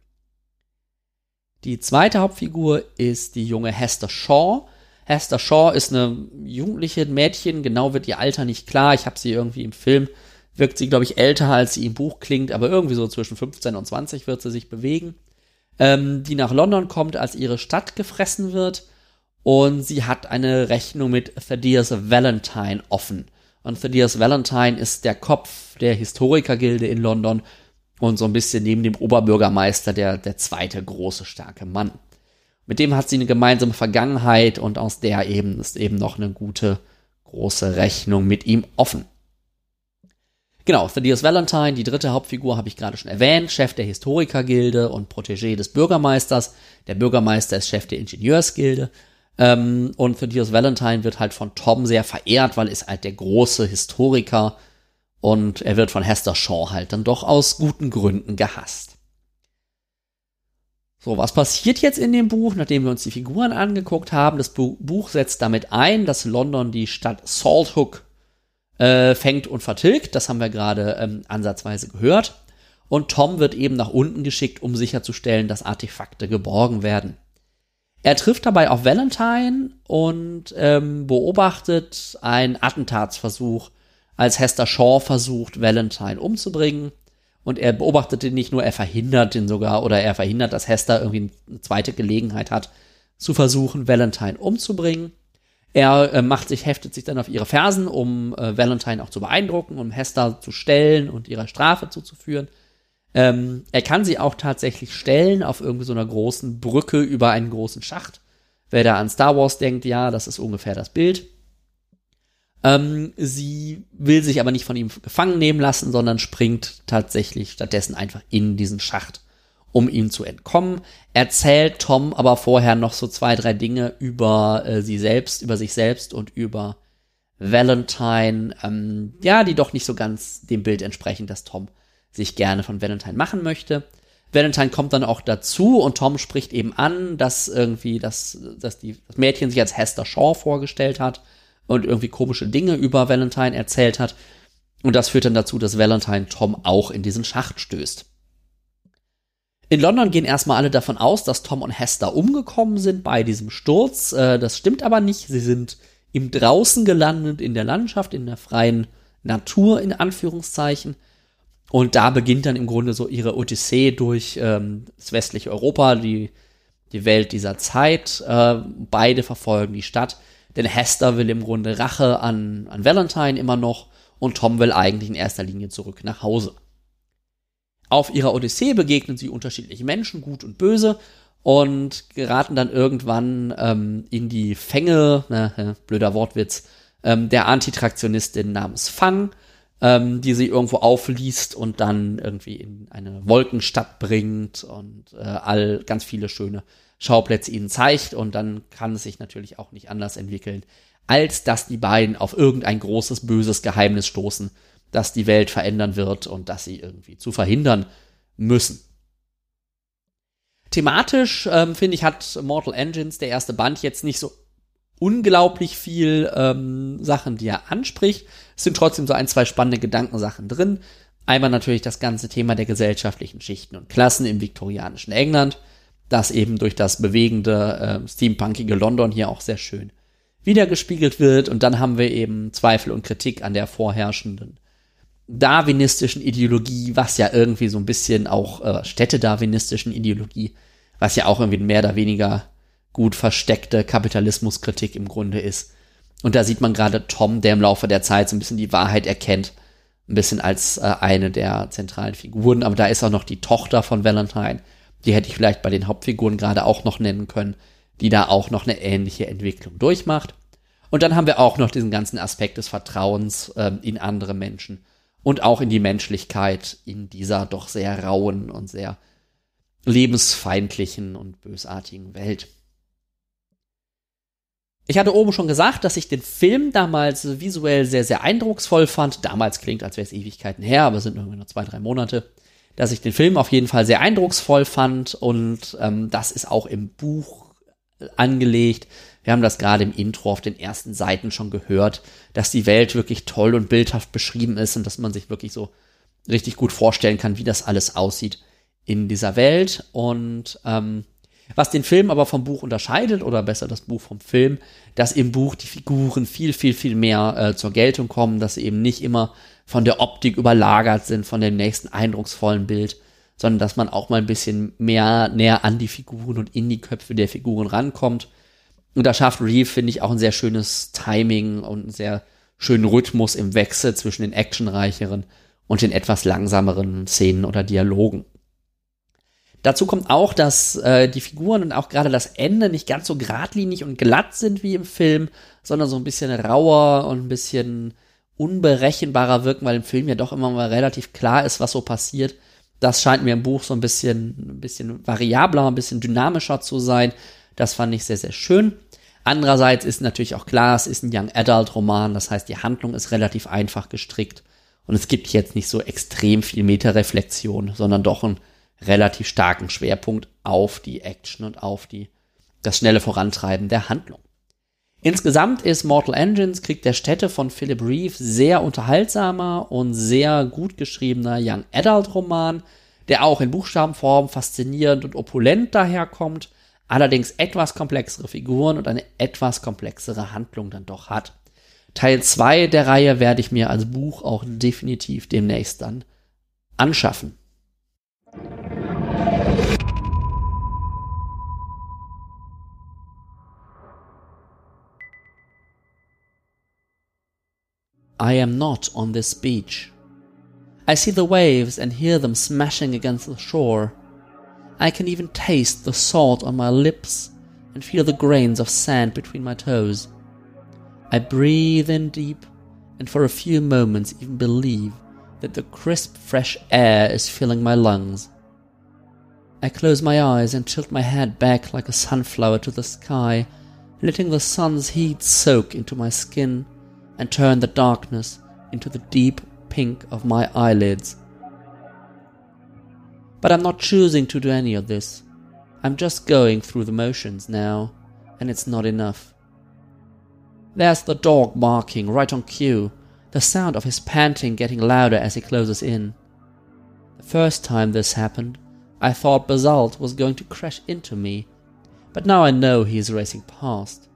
Die zweite Hauptfigur ist die junge Hester Shaw. Hester Shaw ist eine jugendliche Mädchen, genau wird ihr Alter nicht klar. Ich habe sie irgendwie im Film, wirkt sie, glaube ich, älter, als sie im Buch klingt, aber irgendwie so zwischen 15 und 20 wird sie sich bewegen. Ähm, die nach London kommt, als ihre Stadt gefressen wird. Und sie hat eine Rechnung mit Thaddeus Valentine offen. Und Thaddeus Valentine ist der Kopf der Historikergilde in London und so ein bisschen neben dem Oberbürgermeister der, der zweite große, starke Mann. Mit dem hat sie eine gemeinsame Vergangenheit und aus der eben ist eben noch eine gute, große Rechnung mit ihm offen. Genau, Thaddeus Valentine, die dritte Hauptfigur, habe ich gerade schon erwähnt, Chef der Historikergilde und Protégé des Bürgermeisters. Der Bürgermeister ist Chef der Ingenieursgilde. Ähm, und Thaddeus Valentine wird halt von Tom sehr verehrt, weil er ist halt der große Historiker und er wird von Hester Shaw halt dann doch aus guten Gründen gehasst. So, was passiert jetzt in dem Buch, nachdem wir uns die Figuren angeguckt haben? Das Buch setzt damit ein, dass London die Stadt Salthook äh, fängt und vertilgt. Das haben wir gerade ähm, ansatzweise gehört. Und Tom wird eben nach unten geschickt, um sicherzustellen, dass Artefakte geborgen werden. Er trifft dabei auf Valentine und ähm, beobachtet einen Attentatsversuch, als Hester Shaw versucht, Valentine umzubringen. Und er beobachtet ihn nicht nur, er verhindert ihn sogar oder er verhindert, dass Hester irgendwie eine zweite Gelegenheit hat, zu versuchen, Valentine umzubringen. Er äh, macht sich, heftet sich dann auf ihre Fersen, um äh, Valentine auch zu beeindrucken, um Hester zu stellen und ihrer Strafe zuzuführen. Ähm, er kann sie auch tatsächlich stellen auf irgendwie so einer großen Brücke über einen großen Schacht. Wer da an Star Wars denkt, ja, das ist ungefähr das Bild. Ähm, sie will sich aber nicht von ihm gefangen nehmen lassen, sondern springt tatsächlich stattdessen einfach in diesen Schacht um ihm zu entkommen. Erzählt Tom aber vorher noch so zwei, drei Dinge über äh, sie selbst, über sich selbst und über Valentine, ähm, ja, die doch nicht so ganz dem Bild entsprechen, dass Tom sich gerne von Valentine machen möchte. Valentine kommt dann auch dazu und Tom spricht eben an, dass irgendwie das, dass die, das Mädchen sich als Hester Shaw vorgestellt hat und irgendwie komische Dinge über Valentine erzählt hat. Und das führt dann dazu, dass Valentine Tom auch in diesen Schacht stößt. In London gehen erstmal alle davon aus, dass Tom und Hester umgekommen sind bei diesem Sturz. Äh, das stimmt aber nicht. Sie sind im Draußen gelandet, in der Landschaft, in der freien Natur, in Anführungszeichen. Und da beginnt dann im Grunde so ihre Odyssee durch ähm, das westliche Europa, die, die Welt dieser Zeit. Äh, beide verfolgen die Stadt. Denn Hester will im Grunde Rache an, an Valentine immer noch und Tom will eigentlich in erster Linie zurück nach Hause. Auf ihrer Odyssee begegnen sie unterschiedliche Menschen, gut und böse, und geraten dann irgendwann ähm, in die Fänge, äh, [LAUGHS] blöder Wortwitz, ähm, der Antitraktionistin namens Fang, ähm, die sie irgendwo aufliest und dann irgendwie in eine Wolkenstadt bringt und äh, all ganz viele schöne Schauplätze ihnen zeigt. Und dann kann es sich natürlich auch nicht anders entwickeln, als dass die beiden auf irgendein großes, böses Geheimnis stoßen das die Welt verändern wird und das sie irgendwie zu verhindern müssen. Thematisch, ähm, finde ich, hat Mortal Engines, der erste Band, jetzt nicht so unglaublich viel ähm, Sachen, die er anspricht. Es sind trotzdem so ein, zwei spannende Gedankensachen drin. Einmal natürlich das ganze Thema der gesellschaftlichen Schichten und Klassen im viktorianischen England, das eben durch das bewegende, äh, steampunkige London hier auch sehr schön wiedergespiegelt wird. Und dann haben wir eben Zweifel und Kritik an der vorherrschenden darwinistischen Ideologie, was ja irgendwie so ein bisschen auch äh, städtedarwinistischen Ideologie, was ja auch irgendwie mehr oder weniger gut versteckte Kapitalismuskritik im Grunde ist. Und da sieht man gerade Tom, der im Laufe der Zeit so ein bisschen die Wahrheit erkennt, ein bisschen als äh, eine der zentralen Figuren. Aber da ist auch noch die Tochter von Valentine, die hätte ich vielleicht bei den Hauptfiguren gerade auch noch nennen können, die da auch noch eine ähnliche Entwicklung durchmacht. Und dann haben wir auch noch diesen ganzen Aspekt des Vertrauens äh, in andere Menschen und auch in die Menschlichkeit in dieser doch sehr rauen und sehr lebensfeindlichen und bösartigen Welt. Ich hatte oben schon gesagt, dass ich den Film damals visuell sehr, sehr eindrucksvoll fand. Damals klingt, als wäre es Ewigkeiten her, aber es sind irgendwie nur zwei, drei Monate. Dass ich den Film auf jeden Fall sehr eindrucksvoll fand und ähm, das ist auch im Buch angelegt. Wir haben das gerade im Intro auf den ersten Seiten schon gehört, dass die Welt wirklich toll und bildhaft beschrieben ist und dass man sich wirklich so richtig gut vorstellen kann, wie das alles aussieht in dieser Welt. Und ähm, was den Film aber vom Buch unterscheidet, oder besser das Buch vom Film, dass im Buch die Figuren viel, viel, viel mehr äh, zur Geltung kommen, dass sie eben nicht immer von der Optik überlagert sind, von dem nächsten eindrucksvollen Bild, sondern dass man auch mal ein bisschen mehr näher an die Figuren und in die Köpfe der Figuren rankommt und da schafft Reeve, finde ich, auch ein sehr schönes Timing und einen sehr schönen Rhythmus im Wechsel zwischen den actionreicheren und den etwas langsameren Szenen oder Dialogen. Dazu kommt auch, dass äh, die Figuren und auch gerade das Ende nicht ganz so geradlinig und glatt sind wie im Film, sondern so ein bisschen rauer und ein bisschen unberechenbarer wirken, weil im Film ja doch immer mal relativ klar ist, was so passiert. Das scheint mir im Buch so ein bisschen, ein bisschen variabler, ein bisschen dynamischer zu sein. Das fand ich sehr, sehr schön. Andererseits ist natürlich auch klar, es ist ein Young Adult Roman, das heißt, die Handlung ist relativ einfach gestrickt und es gibt jetzt nicht so extrem viel Metareflexion, sondern doch ein relativ starken Schwerpunkt auf die Action und auf die, das schnelle Vorantreiben der Handlung. Insgesamt ist Mortal Engines Krieg der Städte von Philip Reeve sehr unterhaltsamer und sehr gut geschriebener Young Adult Roman, der auch in Buchstabenform faszinierend und opulent daherkommt, allerdings etwas komplexere Figuren und eine etwas komplexere Handlung dann doch hat. Teil 2 der Reihe werde ich mir als Buch auch definitiv demnächst dann anschaffen. I am not on this beach. I see the waves and hear them smashing against the shore. I can even taste the salt on my lips and feel the grains of sand between my toes. I breathe in deep and for a few moments even believe that the crisp, fresh air is filling my lungs. I close my eyes and tilt my head back like a sunflower to the sky, letting the sun's heat soak into my skin and turn the darkness into the deep pink of my eyelids. But I'm not choosing to do any of this. I'm just going through the motions now, and it's not enough. There's the dog barking right on cue, the sound of his panting getting louder as he closes in. The first time this happened, I thought Basalt was going to crash into me, but now I know he is racing past.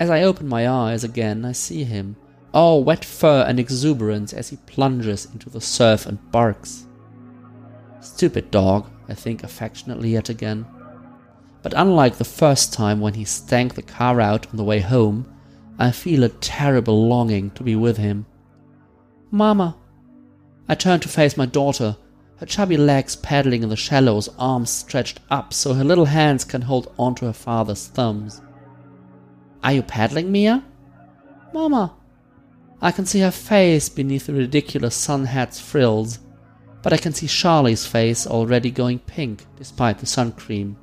As I open my eyes again, I see him, all wet fur and exuberance as he plunges into the surf and barks. Stupid dog, I think affectionately yet again. But unlike the first time when he stank the car out on the way home, I feel a terrible longing to be with him. Mama! I turn to face my daughter, her chubby legs paddling in the shallows, arms stretched up so her little hands can hold onto her father's thumbs. Are you paddling, Mia? Mama. I can see her face beneath the ridiculous sun hat's frills, but I can see Charlie's face already going pink despite the sun cream.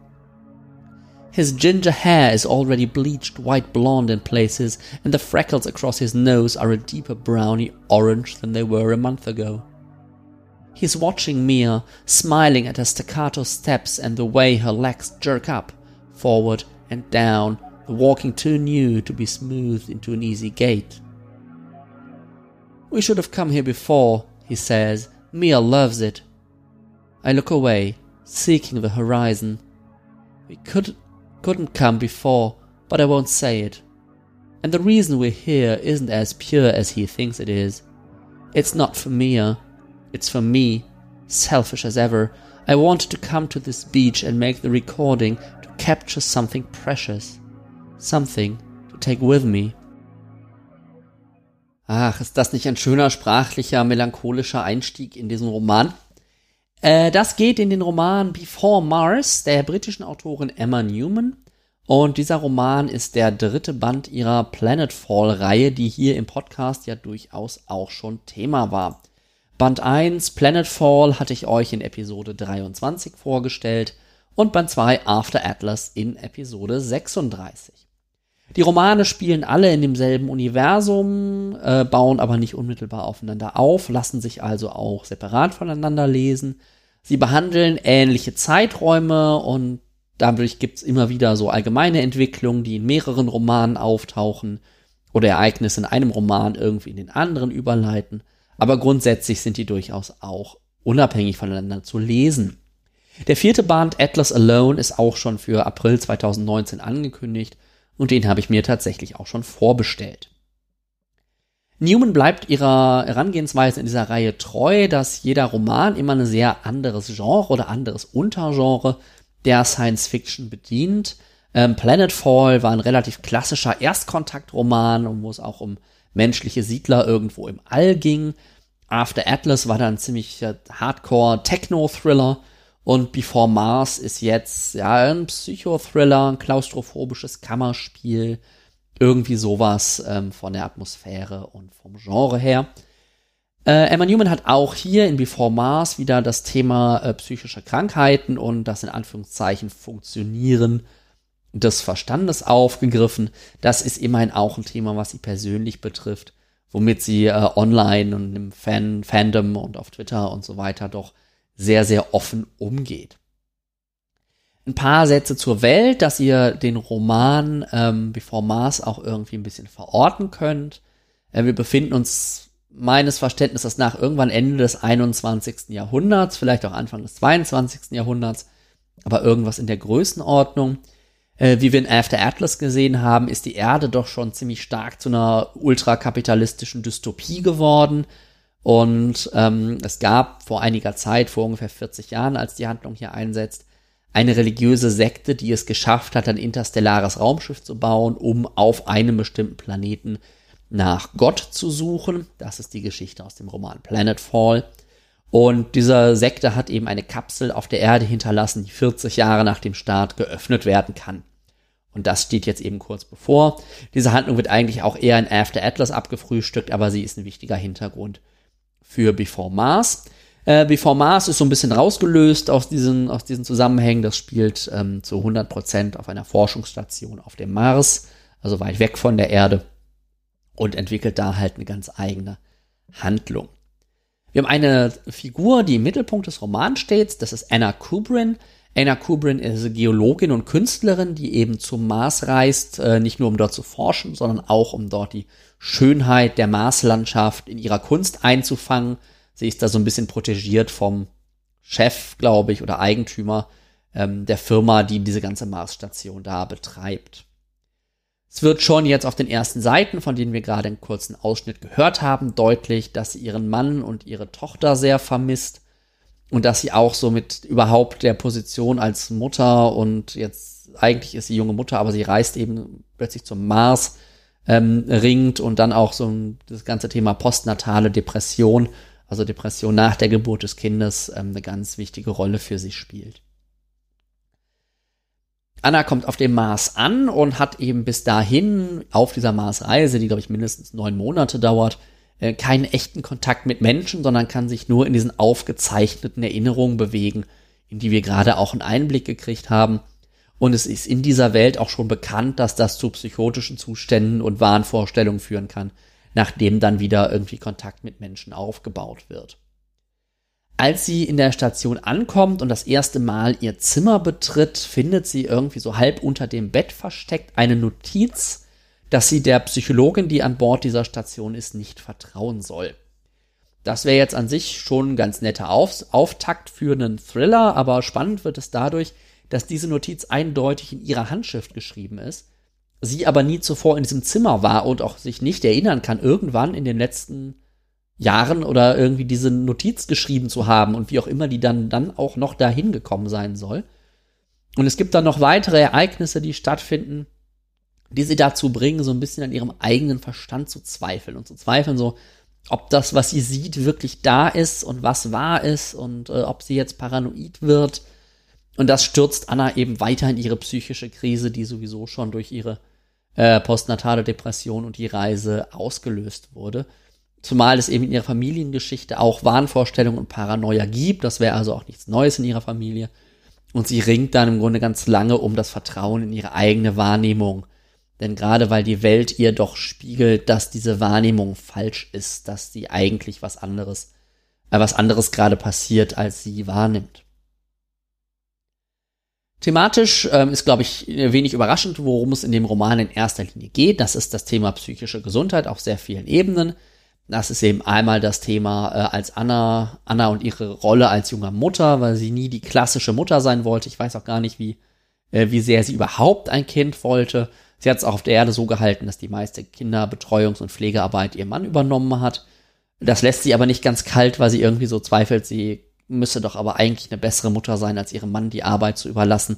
His ginger hair is already bleached white blonde in places, and the freckles across his nose are a deeper browny orange than they were a month ago. He's watching Mia, smiling at her staccato steps and the way her legs jerk up, forward and down, the walking too new to be smoothed into an easy gait. We should have come here before, he says. Mia loves it. I look away, seeking the horizon. We could, couldn't come before, but I won't say it. And the reason we're here isn't as pure as he thinks it is. It's not for Mia, it's for me, selfish as ever. I wanted to come to this beach and make the recording to capture something precious something to take with me. Ach, ist das nicht ein schöner sprachlicher, melancholischer Einstieg in diesen Roman? Äh, das geht in den Roman Before Mars der britischen Autorin Emma Newman. Und dieser Roman ist der dritte Band ihrer Planetfall-Reihe, die hier im Podcast ja durchaus auch schon Thema war. Band 1 Planetfall hatte ich euch in Episode 23 vorgestellt und Band 2 After Atlas in Episode 36. Die Romane spielen alle in demselben Universum, äh, bauen aber nicht unmittelbar aufeinander auf, lassen sich also auch separat voneinander lesen. Sie behandeln ähnliche Zeiträume und dadurch gibt's immer wieder so allgemeine Entwicklungen, die in mehreren Romanen auftauchen oder Ereignisse in einem Roman irgendwie in den anderen überleiten. Aber grundsätzlich sind die durchaus auch unabhängig voneinander zu lesen. Der vierte Band Atlas Alone ist auch schon für April 2019 angekündigt und den habe ich mir tatsächlich auch schon vorbestellt. Newman bleibt ihrer Herangehensweise in dieser Reihe treu, dass jeder Roman immer ein sehr anderes Genre oder anderes Untergenre der Science Fiction bedient. Ähm, Planetfall war ein relativ klassischer Erstkontaktroman, wo es auch um menschliche Siedler irgendwo im All ging. After Atlas war dann ziemlich Hardcore Techno-Thriller und Before Mars ist jetzt ja ein Psychothriller, ein klaustrophobisches Kammerspiel, irgendwie sowas ähm, von der Atmosphäre und vom Genre her. Äh, Emma Newman hat auch hier in Before Mars wieder das Thema äh, psychische Krankheiten und das in Anführungszeichen Funktionieren des Verstandes aufgegriffen. Das ist immerhin auch ein Thema, was sie persönlich betrifft, womit sie äh, online und im Fan Fandom und auf Twitter und so weiter doch sehr, sehr offen umgeht. Ein paar Sätze zur Welt, dass ihr den Roman ähm, Before Mars auch irgendwie ein bisschen verorten könnt. Äh, wir befinden uns meines Verständnisses nach irgendwann Ende des 21. Jahrhunderts, vielleicht auch Anfang des 22. Jahrhunderts, aber irgendwas in der Größenordnung. Äh, wie wir in After Atlas gesehen haben, ist die Erde doch schon ziemlich stark zu einer ultrakapitalistischen Dystopie geworden. Und ähm, es gab vor einiger Zeit, vor ungefähr 40 Jahren, als die Handlung hier einsetzt, eine religiöse Sekte, die es geschafft hat, ein interstellares Raumschiff zu bauen, um auf einem bestimmten Planeten nach Gott zu suchen. Das ist die Geschichte aus dem Roman Planetfall. Und dieser Sekte hat eben eine Kapsel auf der Erde hinterlassen, die 40 Jahre nach dem Start geöffnet werden kann. Und das steht jetzt eben kurz bevor. Diese Handlung wird eigentlich auch eher in After Atlas abgefrühstückt, aber sie ist ein wichtiger Hintergrund für Before Mars. Äh, Before Mars ist so ein bisschen rausgelöst aus diesen, aus diesen Zusammenhängen. Das spielt ähm, zu 100 Prozent auf einer Forschungsstation auf dem Mars, also weit weg von der Erde und entwickelt da halt eine ganz eigene Handlung. Wir haben eine Figur, die im Mittelpunkt des Romans steht. Das ist Anna Kubrin. Anna Kubrin ist Geologin und Künstlerin, die eben zum Mars reist, äh, nicht nur um dort zu forschen, sondern auch um dort die Schönheit der Marslandschaft in ihrer Kunst einzufangen. Sie ist da so ein bisschen protegiert vom Chef, glaube ich, oder Eigentümer ähm, der Firma, die diese ganze Marsstation da betreibt. Es wird schon jetzt auf den ersten Seiten, von denen wir gerade einen kurzen Ausschnitt gehört haben, deutlich, dass sie ihren Mann und ihre Tochter sehr vermisst und dass sie auch so mit überhaupt der Position als Mutter und jetzt eigentlich ist sie junge Mutter, aber sie reist eben plötzlich zum Mars, ähm, ringt und dann auch so das ganze Thema postnatale Depression, also Depression nach der Geburt des Kindes, ähm, eine ganz wichtige Rolle für sie spielt. Anna kommt auf dem Mars an und hat eben bis dahin auf dieser Marsreise, die glaube ich mindestens neun Monate dauert, äh, keinen echten Kontakt mit Menschen, sondern kann sich nur in diesen aufgezeichneten Erinnerungen bewegen, in die wir gerade auch einen Einblick gekriegt haben. Und es ist in dieser Welt auch schon bekannt, dass das zu psychotischen Zuständen und Wahnvorstellungen führen kann, nachdem dann wieder irgendwie Kontakt mit Menschen aufgebaut wird. Als sie in der Station ankommt und das erste Mal ihr Zimmer betritt, findet sie irgendwie so halb unter dem Bett versteckt eine Notiz, dass sie der Psychologin, die an Bord dieser Station ist, nicht vertrauen soll. Das wäre jetzt an sich schon ein ganz netter Auf Auftakt für einen Thriller, aber spannend wird es dadurch, dass diese Notiz eindeutig in ihrer Handschrift geschrieben ist, sie aber nie zuvor in diesem Zimmer war und auch sich nicht erinnern kann, irgendwann in den letzten Jahren oder irgendwie diese Notiz geschrieben zu haben und wie auch immer die dann, dann auch noch dahin gekommen sein soll. Und es gibt dann noch weitere Ereignisse, die stattfinden, die sie dazu bringen, so ein bisschen an ihrem eigenen Verstand zu zweifeln und zu zweifeln, so, ob das, was sie sieht, wirklich da ist und was wahr ist und äh, ob sie jetzt paranoid wird. Und das stürzt Anna eben weiter in ihre psychische Krise, die sowieso schon durch ihre äh, postnatale Depression und die Reise ausgelöst wurde. Zumal es eben in ihrer Familiengeschichte auch Wahnvorstellungen und Paranoia gibt. Das wäre also auch nichts Neues in ihrer Familie. Und sie ringt dann im Grunde ganz lange um das Vertrauen in ihre eigene Wahrnehmung. Denn gerade weil die Welt ihr doch spiegelt, dass diese Wahrnehmung falsch ist, dass sie eigentlich was anderes, äh, was anderes gerade passiert, als sie wahrnimmt. Thematisch ähm, ist, glaube ich, wenig überraschend, worum es in dem Roman in erster Linie geht. Das ist das Thema psychische Gesundheit auf sehr vielen Ebenen. Das ist eben einmal das Thema äh, als Anna, Anna und ihre Rolle als junger Mutter, weil sie nie die klassische Mutter sein wollte. Ich weiß auch gar nicht, wie, äh, wie sehr sie überhaupt ein Kind wollte. Sie hat es auch auf der Erde so gehalten, dass die meiste Kinderbetreuungs- und Pflegearbeit ihr Mann übernommen hat. Das lässt sie aber nicht ganz kalt, weil sie irgendwie so zweifelt, sie müsse doch aber eigentlich eine bessere Mutter sein, als ihrem Mann die Arbeit zu überlassen.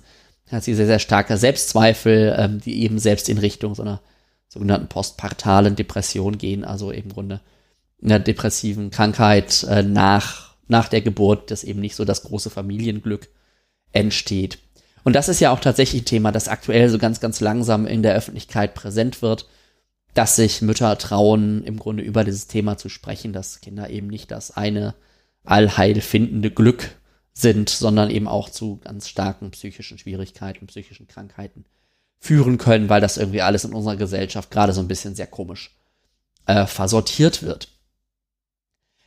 Da hat sie sehr, sehr starke Selbstzweifel, ähm, die eben selbst in Richtung so einer sogenannten postpartalen Depression gehen, also im Grunde einer depressiven Krankheit äh, nach, nach der Geburt, dass eben nicht so das große Familienglück entsteht. Und das ist ja auch tatsächlich ein Thema, das aktuell so ganz, ganz langsam in der Öffentlichkeit präsent wird, dass sich Mütter trauen, im Grunde über dieses Thema zu sprechen, dass Kinder eben nicht das eine allheilfindende Glück sind, sondern eben auch zu ganz starken psychischen Schwierigkeiten, psychischen Krankheiten führen können, weil das irgendwie alles in unserer Gesellschaft gerade so ein bisschen sehr komisch äh, versortiert wird.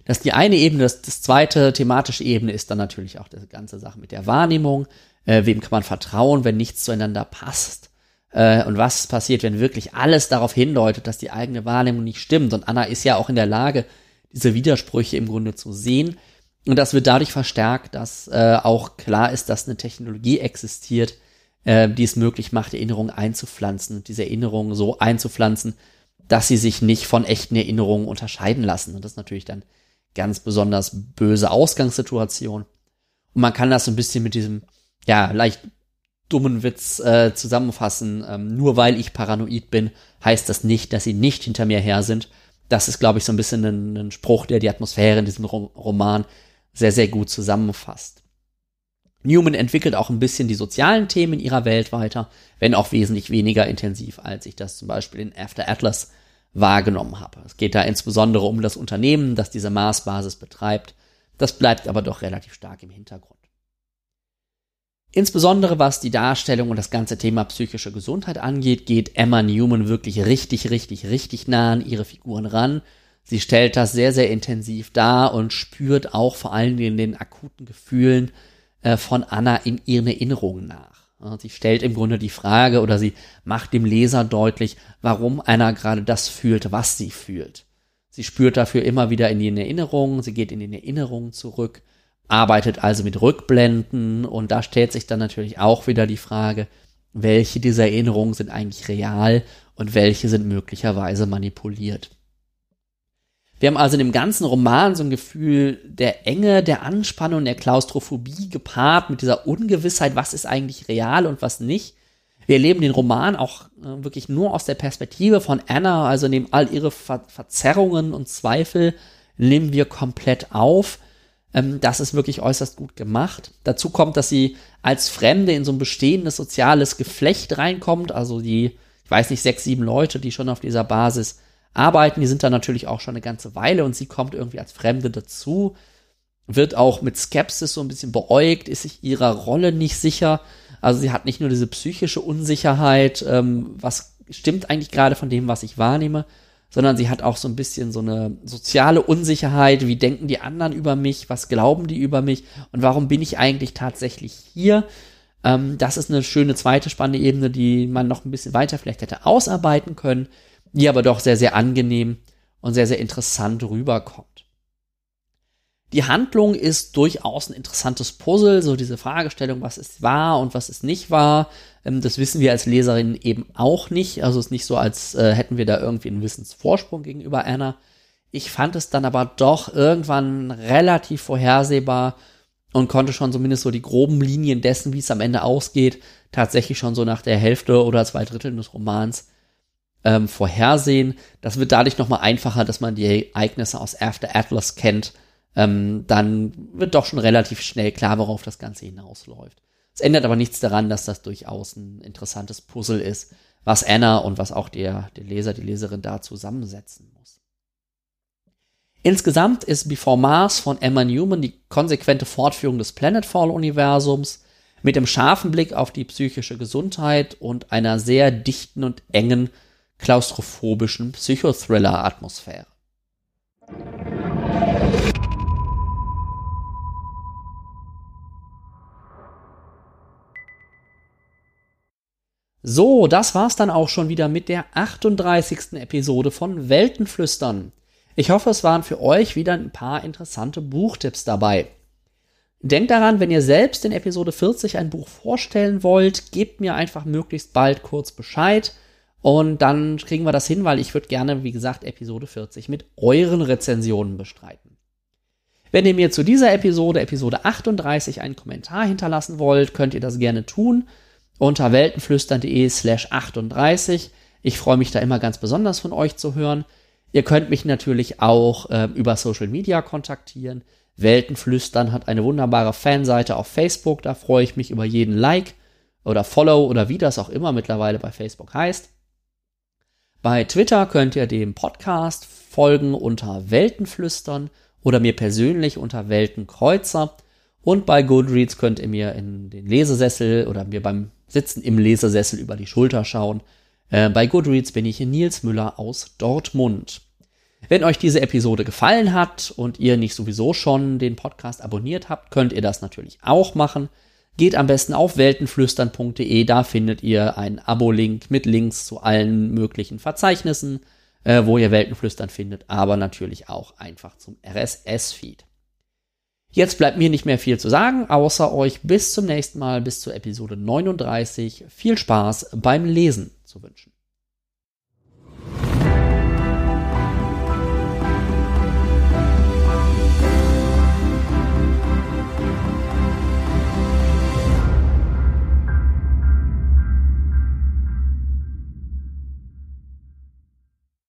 Das ist die eine Ebene. Das, das zweite thematische Ebene ist dann natürlich auch die ganze Sache mit der Wahrnehmung. Äh, wem kann man vertrauen, wenn nichts zueinander passt? Äh, und was passiert, wenn wirklich alles darauf hindeutet, dass die eigene Wahrnehmung nicht stimmt? Und Anna ist ja auch in der Lage, diese Widersprüche im Grunde zu sehen. Und das wird dadurch verstärkt, dass äh, auch klar ist, dass eine Technologie existiert, äh, die es möglich macht, Erinnerungen einzupflanzen und diese Erinnerungen so einzupflanzen, dass sie sich nicht von echten Erinnerungen unterscheiden lassen. Und das ist natürlich dann ganz besonders böse Ausgangssituation. Und man kann das so ein bisschen mit diesem, ja, leicht dummen Witz äh, zusammenfassen. Ähm, nur weil ich paranoid bin, heißt das nicht, dass sie nicht hinter mir her sind. Das ist, glaube ich, so ein bisschen ein, ein Spruch, der die Atmosphäre in diesem Roman sehr, sehr gut zusammenfasst. Newman entwickelt auch ein bisschen die sozialen Themen ihrer Welt weiter, wenn auch wesentlich weniger intensiv, als ich das zum Beispiel in After Atlas wahrgenommen habe. Es geht da insbesondere um das Unternehmen, das diese Marsbasis betreibt. Das bleibt aber doch relativ stark im Hintergrund. Insbesondere was die Darstellung und das ganze Thema psychische Gesundheit angeht, geht Emma Newman wirklich richtig, richtig, richtig nah an ihre Figuren ran Sie stellt das sehr, sehr intensiv dar und spürt auch vor allen Dingen den akuten Gefühlen äh, von Anna in ihren Erinnerungen nach. Sie stellt im Grunde die Frage oder sie macht dem Leser deutlich, warum Anna gerade das fühlt, was sie fühlt. Sie spürt dafür immer wieder in den Erinnerungen, sie geht in den Erinnerungen zurück, arbeitet also mit Rückblenden und da stellt sich dann natürlich auch wieder die Frage, welche dieser Erinnerungen sind eigentlich real und welche sind möglicherweise manipuliert. Wir haben also in dem ganzen Roman so ein Gefühl der Enge, der Anspannung, der Klaustrophobie gepaart mit dieser Ungewissheit, was ist eigentlich real und was nicht. Wir erleben den Roman auch äh, wirklich nur aus der Perspektive von Anna, also nehmen all ihre Ver Verzerrungen und Zweifel, nehmen wir komplett auf. Ähm, das ist wirklich äußerst gut gemacht. Dazu kommt, dass sie als Fremde in so ein bestehendes soziales Geflecht reinkommt, also die, ich weiß nicht, sechs, sieben Leute, die schon auf dieser Basis arbeiten. Die sind da natürlich auch schon eine ganze Weile und sie kommt irgendwie als Fremde dazu, wird auch mit Skepsis so ein bisschen beäugt, ist sich ihrer Rolle nicht sicher. Also sie hat nicht nur diese psychische Unsicherheit, ähm, was stimmt eigentlich gerade von dem, was ich wahrnehme, sondern sie hat auch so ein bisschen so eine soziale Unsicherheit. Wie denken die anderen über mich? Was glauben die über mich? Und warum bin ich eigentlich tatsächlich hier? Ähm, das ist eine schöne zweite spannende Ebene, die man noch ein bisschen weiter vielleicht hätte ausarbeiten können die aber doch sehr, sehr angenehm und sehr, sehr interessant rüberkommt. Die Handlung ist durchaus ein interessantes Puzzle, so diese Fragestellung, was ist wahr und was ist nicht wahr. Ähm, das wissen wir als Leserin eben auch nicht. Also es ist nicht so, als äh, hätten wir da irgendwie einen Wissensvorsprung gegenüber Anna. Ich fand es dann aber doch irgendwann relativ vorhersehbar und konnte schon zumindest so die groben Linien dessen, wie es am Ende ausgeht, tatsächlich schon so nach der Hälfte oder zwei Drittel des Romans ähm, vorhersehen. Das wird dadurch nochmal einfacher, dass man die Ereignisse aus After Atlas kennt. Ähm, dann wird doch schon relativ schnell klar, worauf das Ganze hinausläuft. Es ändert aber nichts daran, dass das durchaus ein interessantes Puzzle ist, was Anna und was auch der, der Leser, die Leserin da zusammensetzen muss. Insgesamt ist Before Mars von Emma Newman die konsequente Fortführung des Planetfall-Universums mit dem scharfen Blick auf die psychische Gesundheit und einer sehr dichten und engen klaustrophobischen Psychothriller-Atmosphäre. So, das war's dann auch schon wieder mit der 38. Episode von Weltenflüstern. Ich hoffe, es waren für euch wieder ein paar interessante Buchtipps dabei. Denkt daran, wenn ihr selbst in Episode 40 ein Buch vorstellen wollt, gebt mir einfach möglichst bald kurz Bescheid. Und dann kriegen wir das hin, weil ich würde gerne, wie gesagt, Episode 40 mit euren Rezensionen bestreiten. Wenn ihr mir zu dieser Episode, Episode 38, einen Kommentar hinterlassen wollt, könnt ihr das gerne tun unter weltenflüstern.de slash 38. Ich freue mich da immer ganz besonders von euch zu hören. Ihr könnt mich natürlich auch äh, über Social Media kontaktieren. Weltenflüstern hat eine wunderbare Fanseite auf Facebook. Da freue ich mich über jeden Like oder Follow oder wie das auch immer mittlerweile bei Facebook heißt. Bei Twitter könnt ihr dem Podcast folgen unter Weltenflüstern oder mir persönlich unter Weltenkreuzer. Und bei Goodreads könnt ihr mir in den Lesesessel oder mir beim Sitzen im Lesesessel über die Schulter schauen. Äh, bei Goodreads bin ich Nils Müller aus Dortmund. Wenn euch diese Episode gefallen hat und ihr nicht sowieso schon den Podcast abonniert habt, könnt ihr das natürlich auch machen. Geht am besten auf weltenflüstern.de, da findet ihr einen Abo-Link mit Links zu allen möglichen Verzeichnissen, äh, wo ihr Weltenflüstern findet, aber natürlich auch einfach zum RSS-Feed. Jetzt bleibt mir nicht mehr viel zu sagen, außer euch bis zum nächsten Mal, bis zur Episode 39 viel Spaß beim Lesen zu wünschen.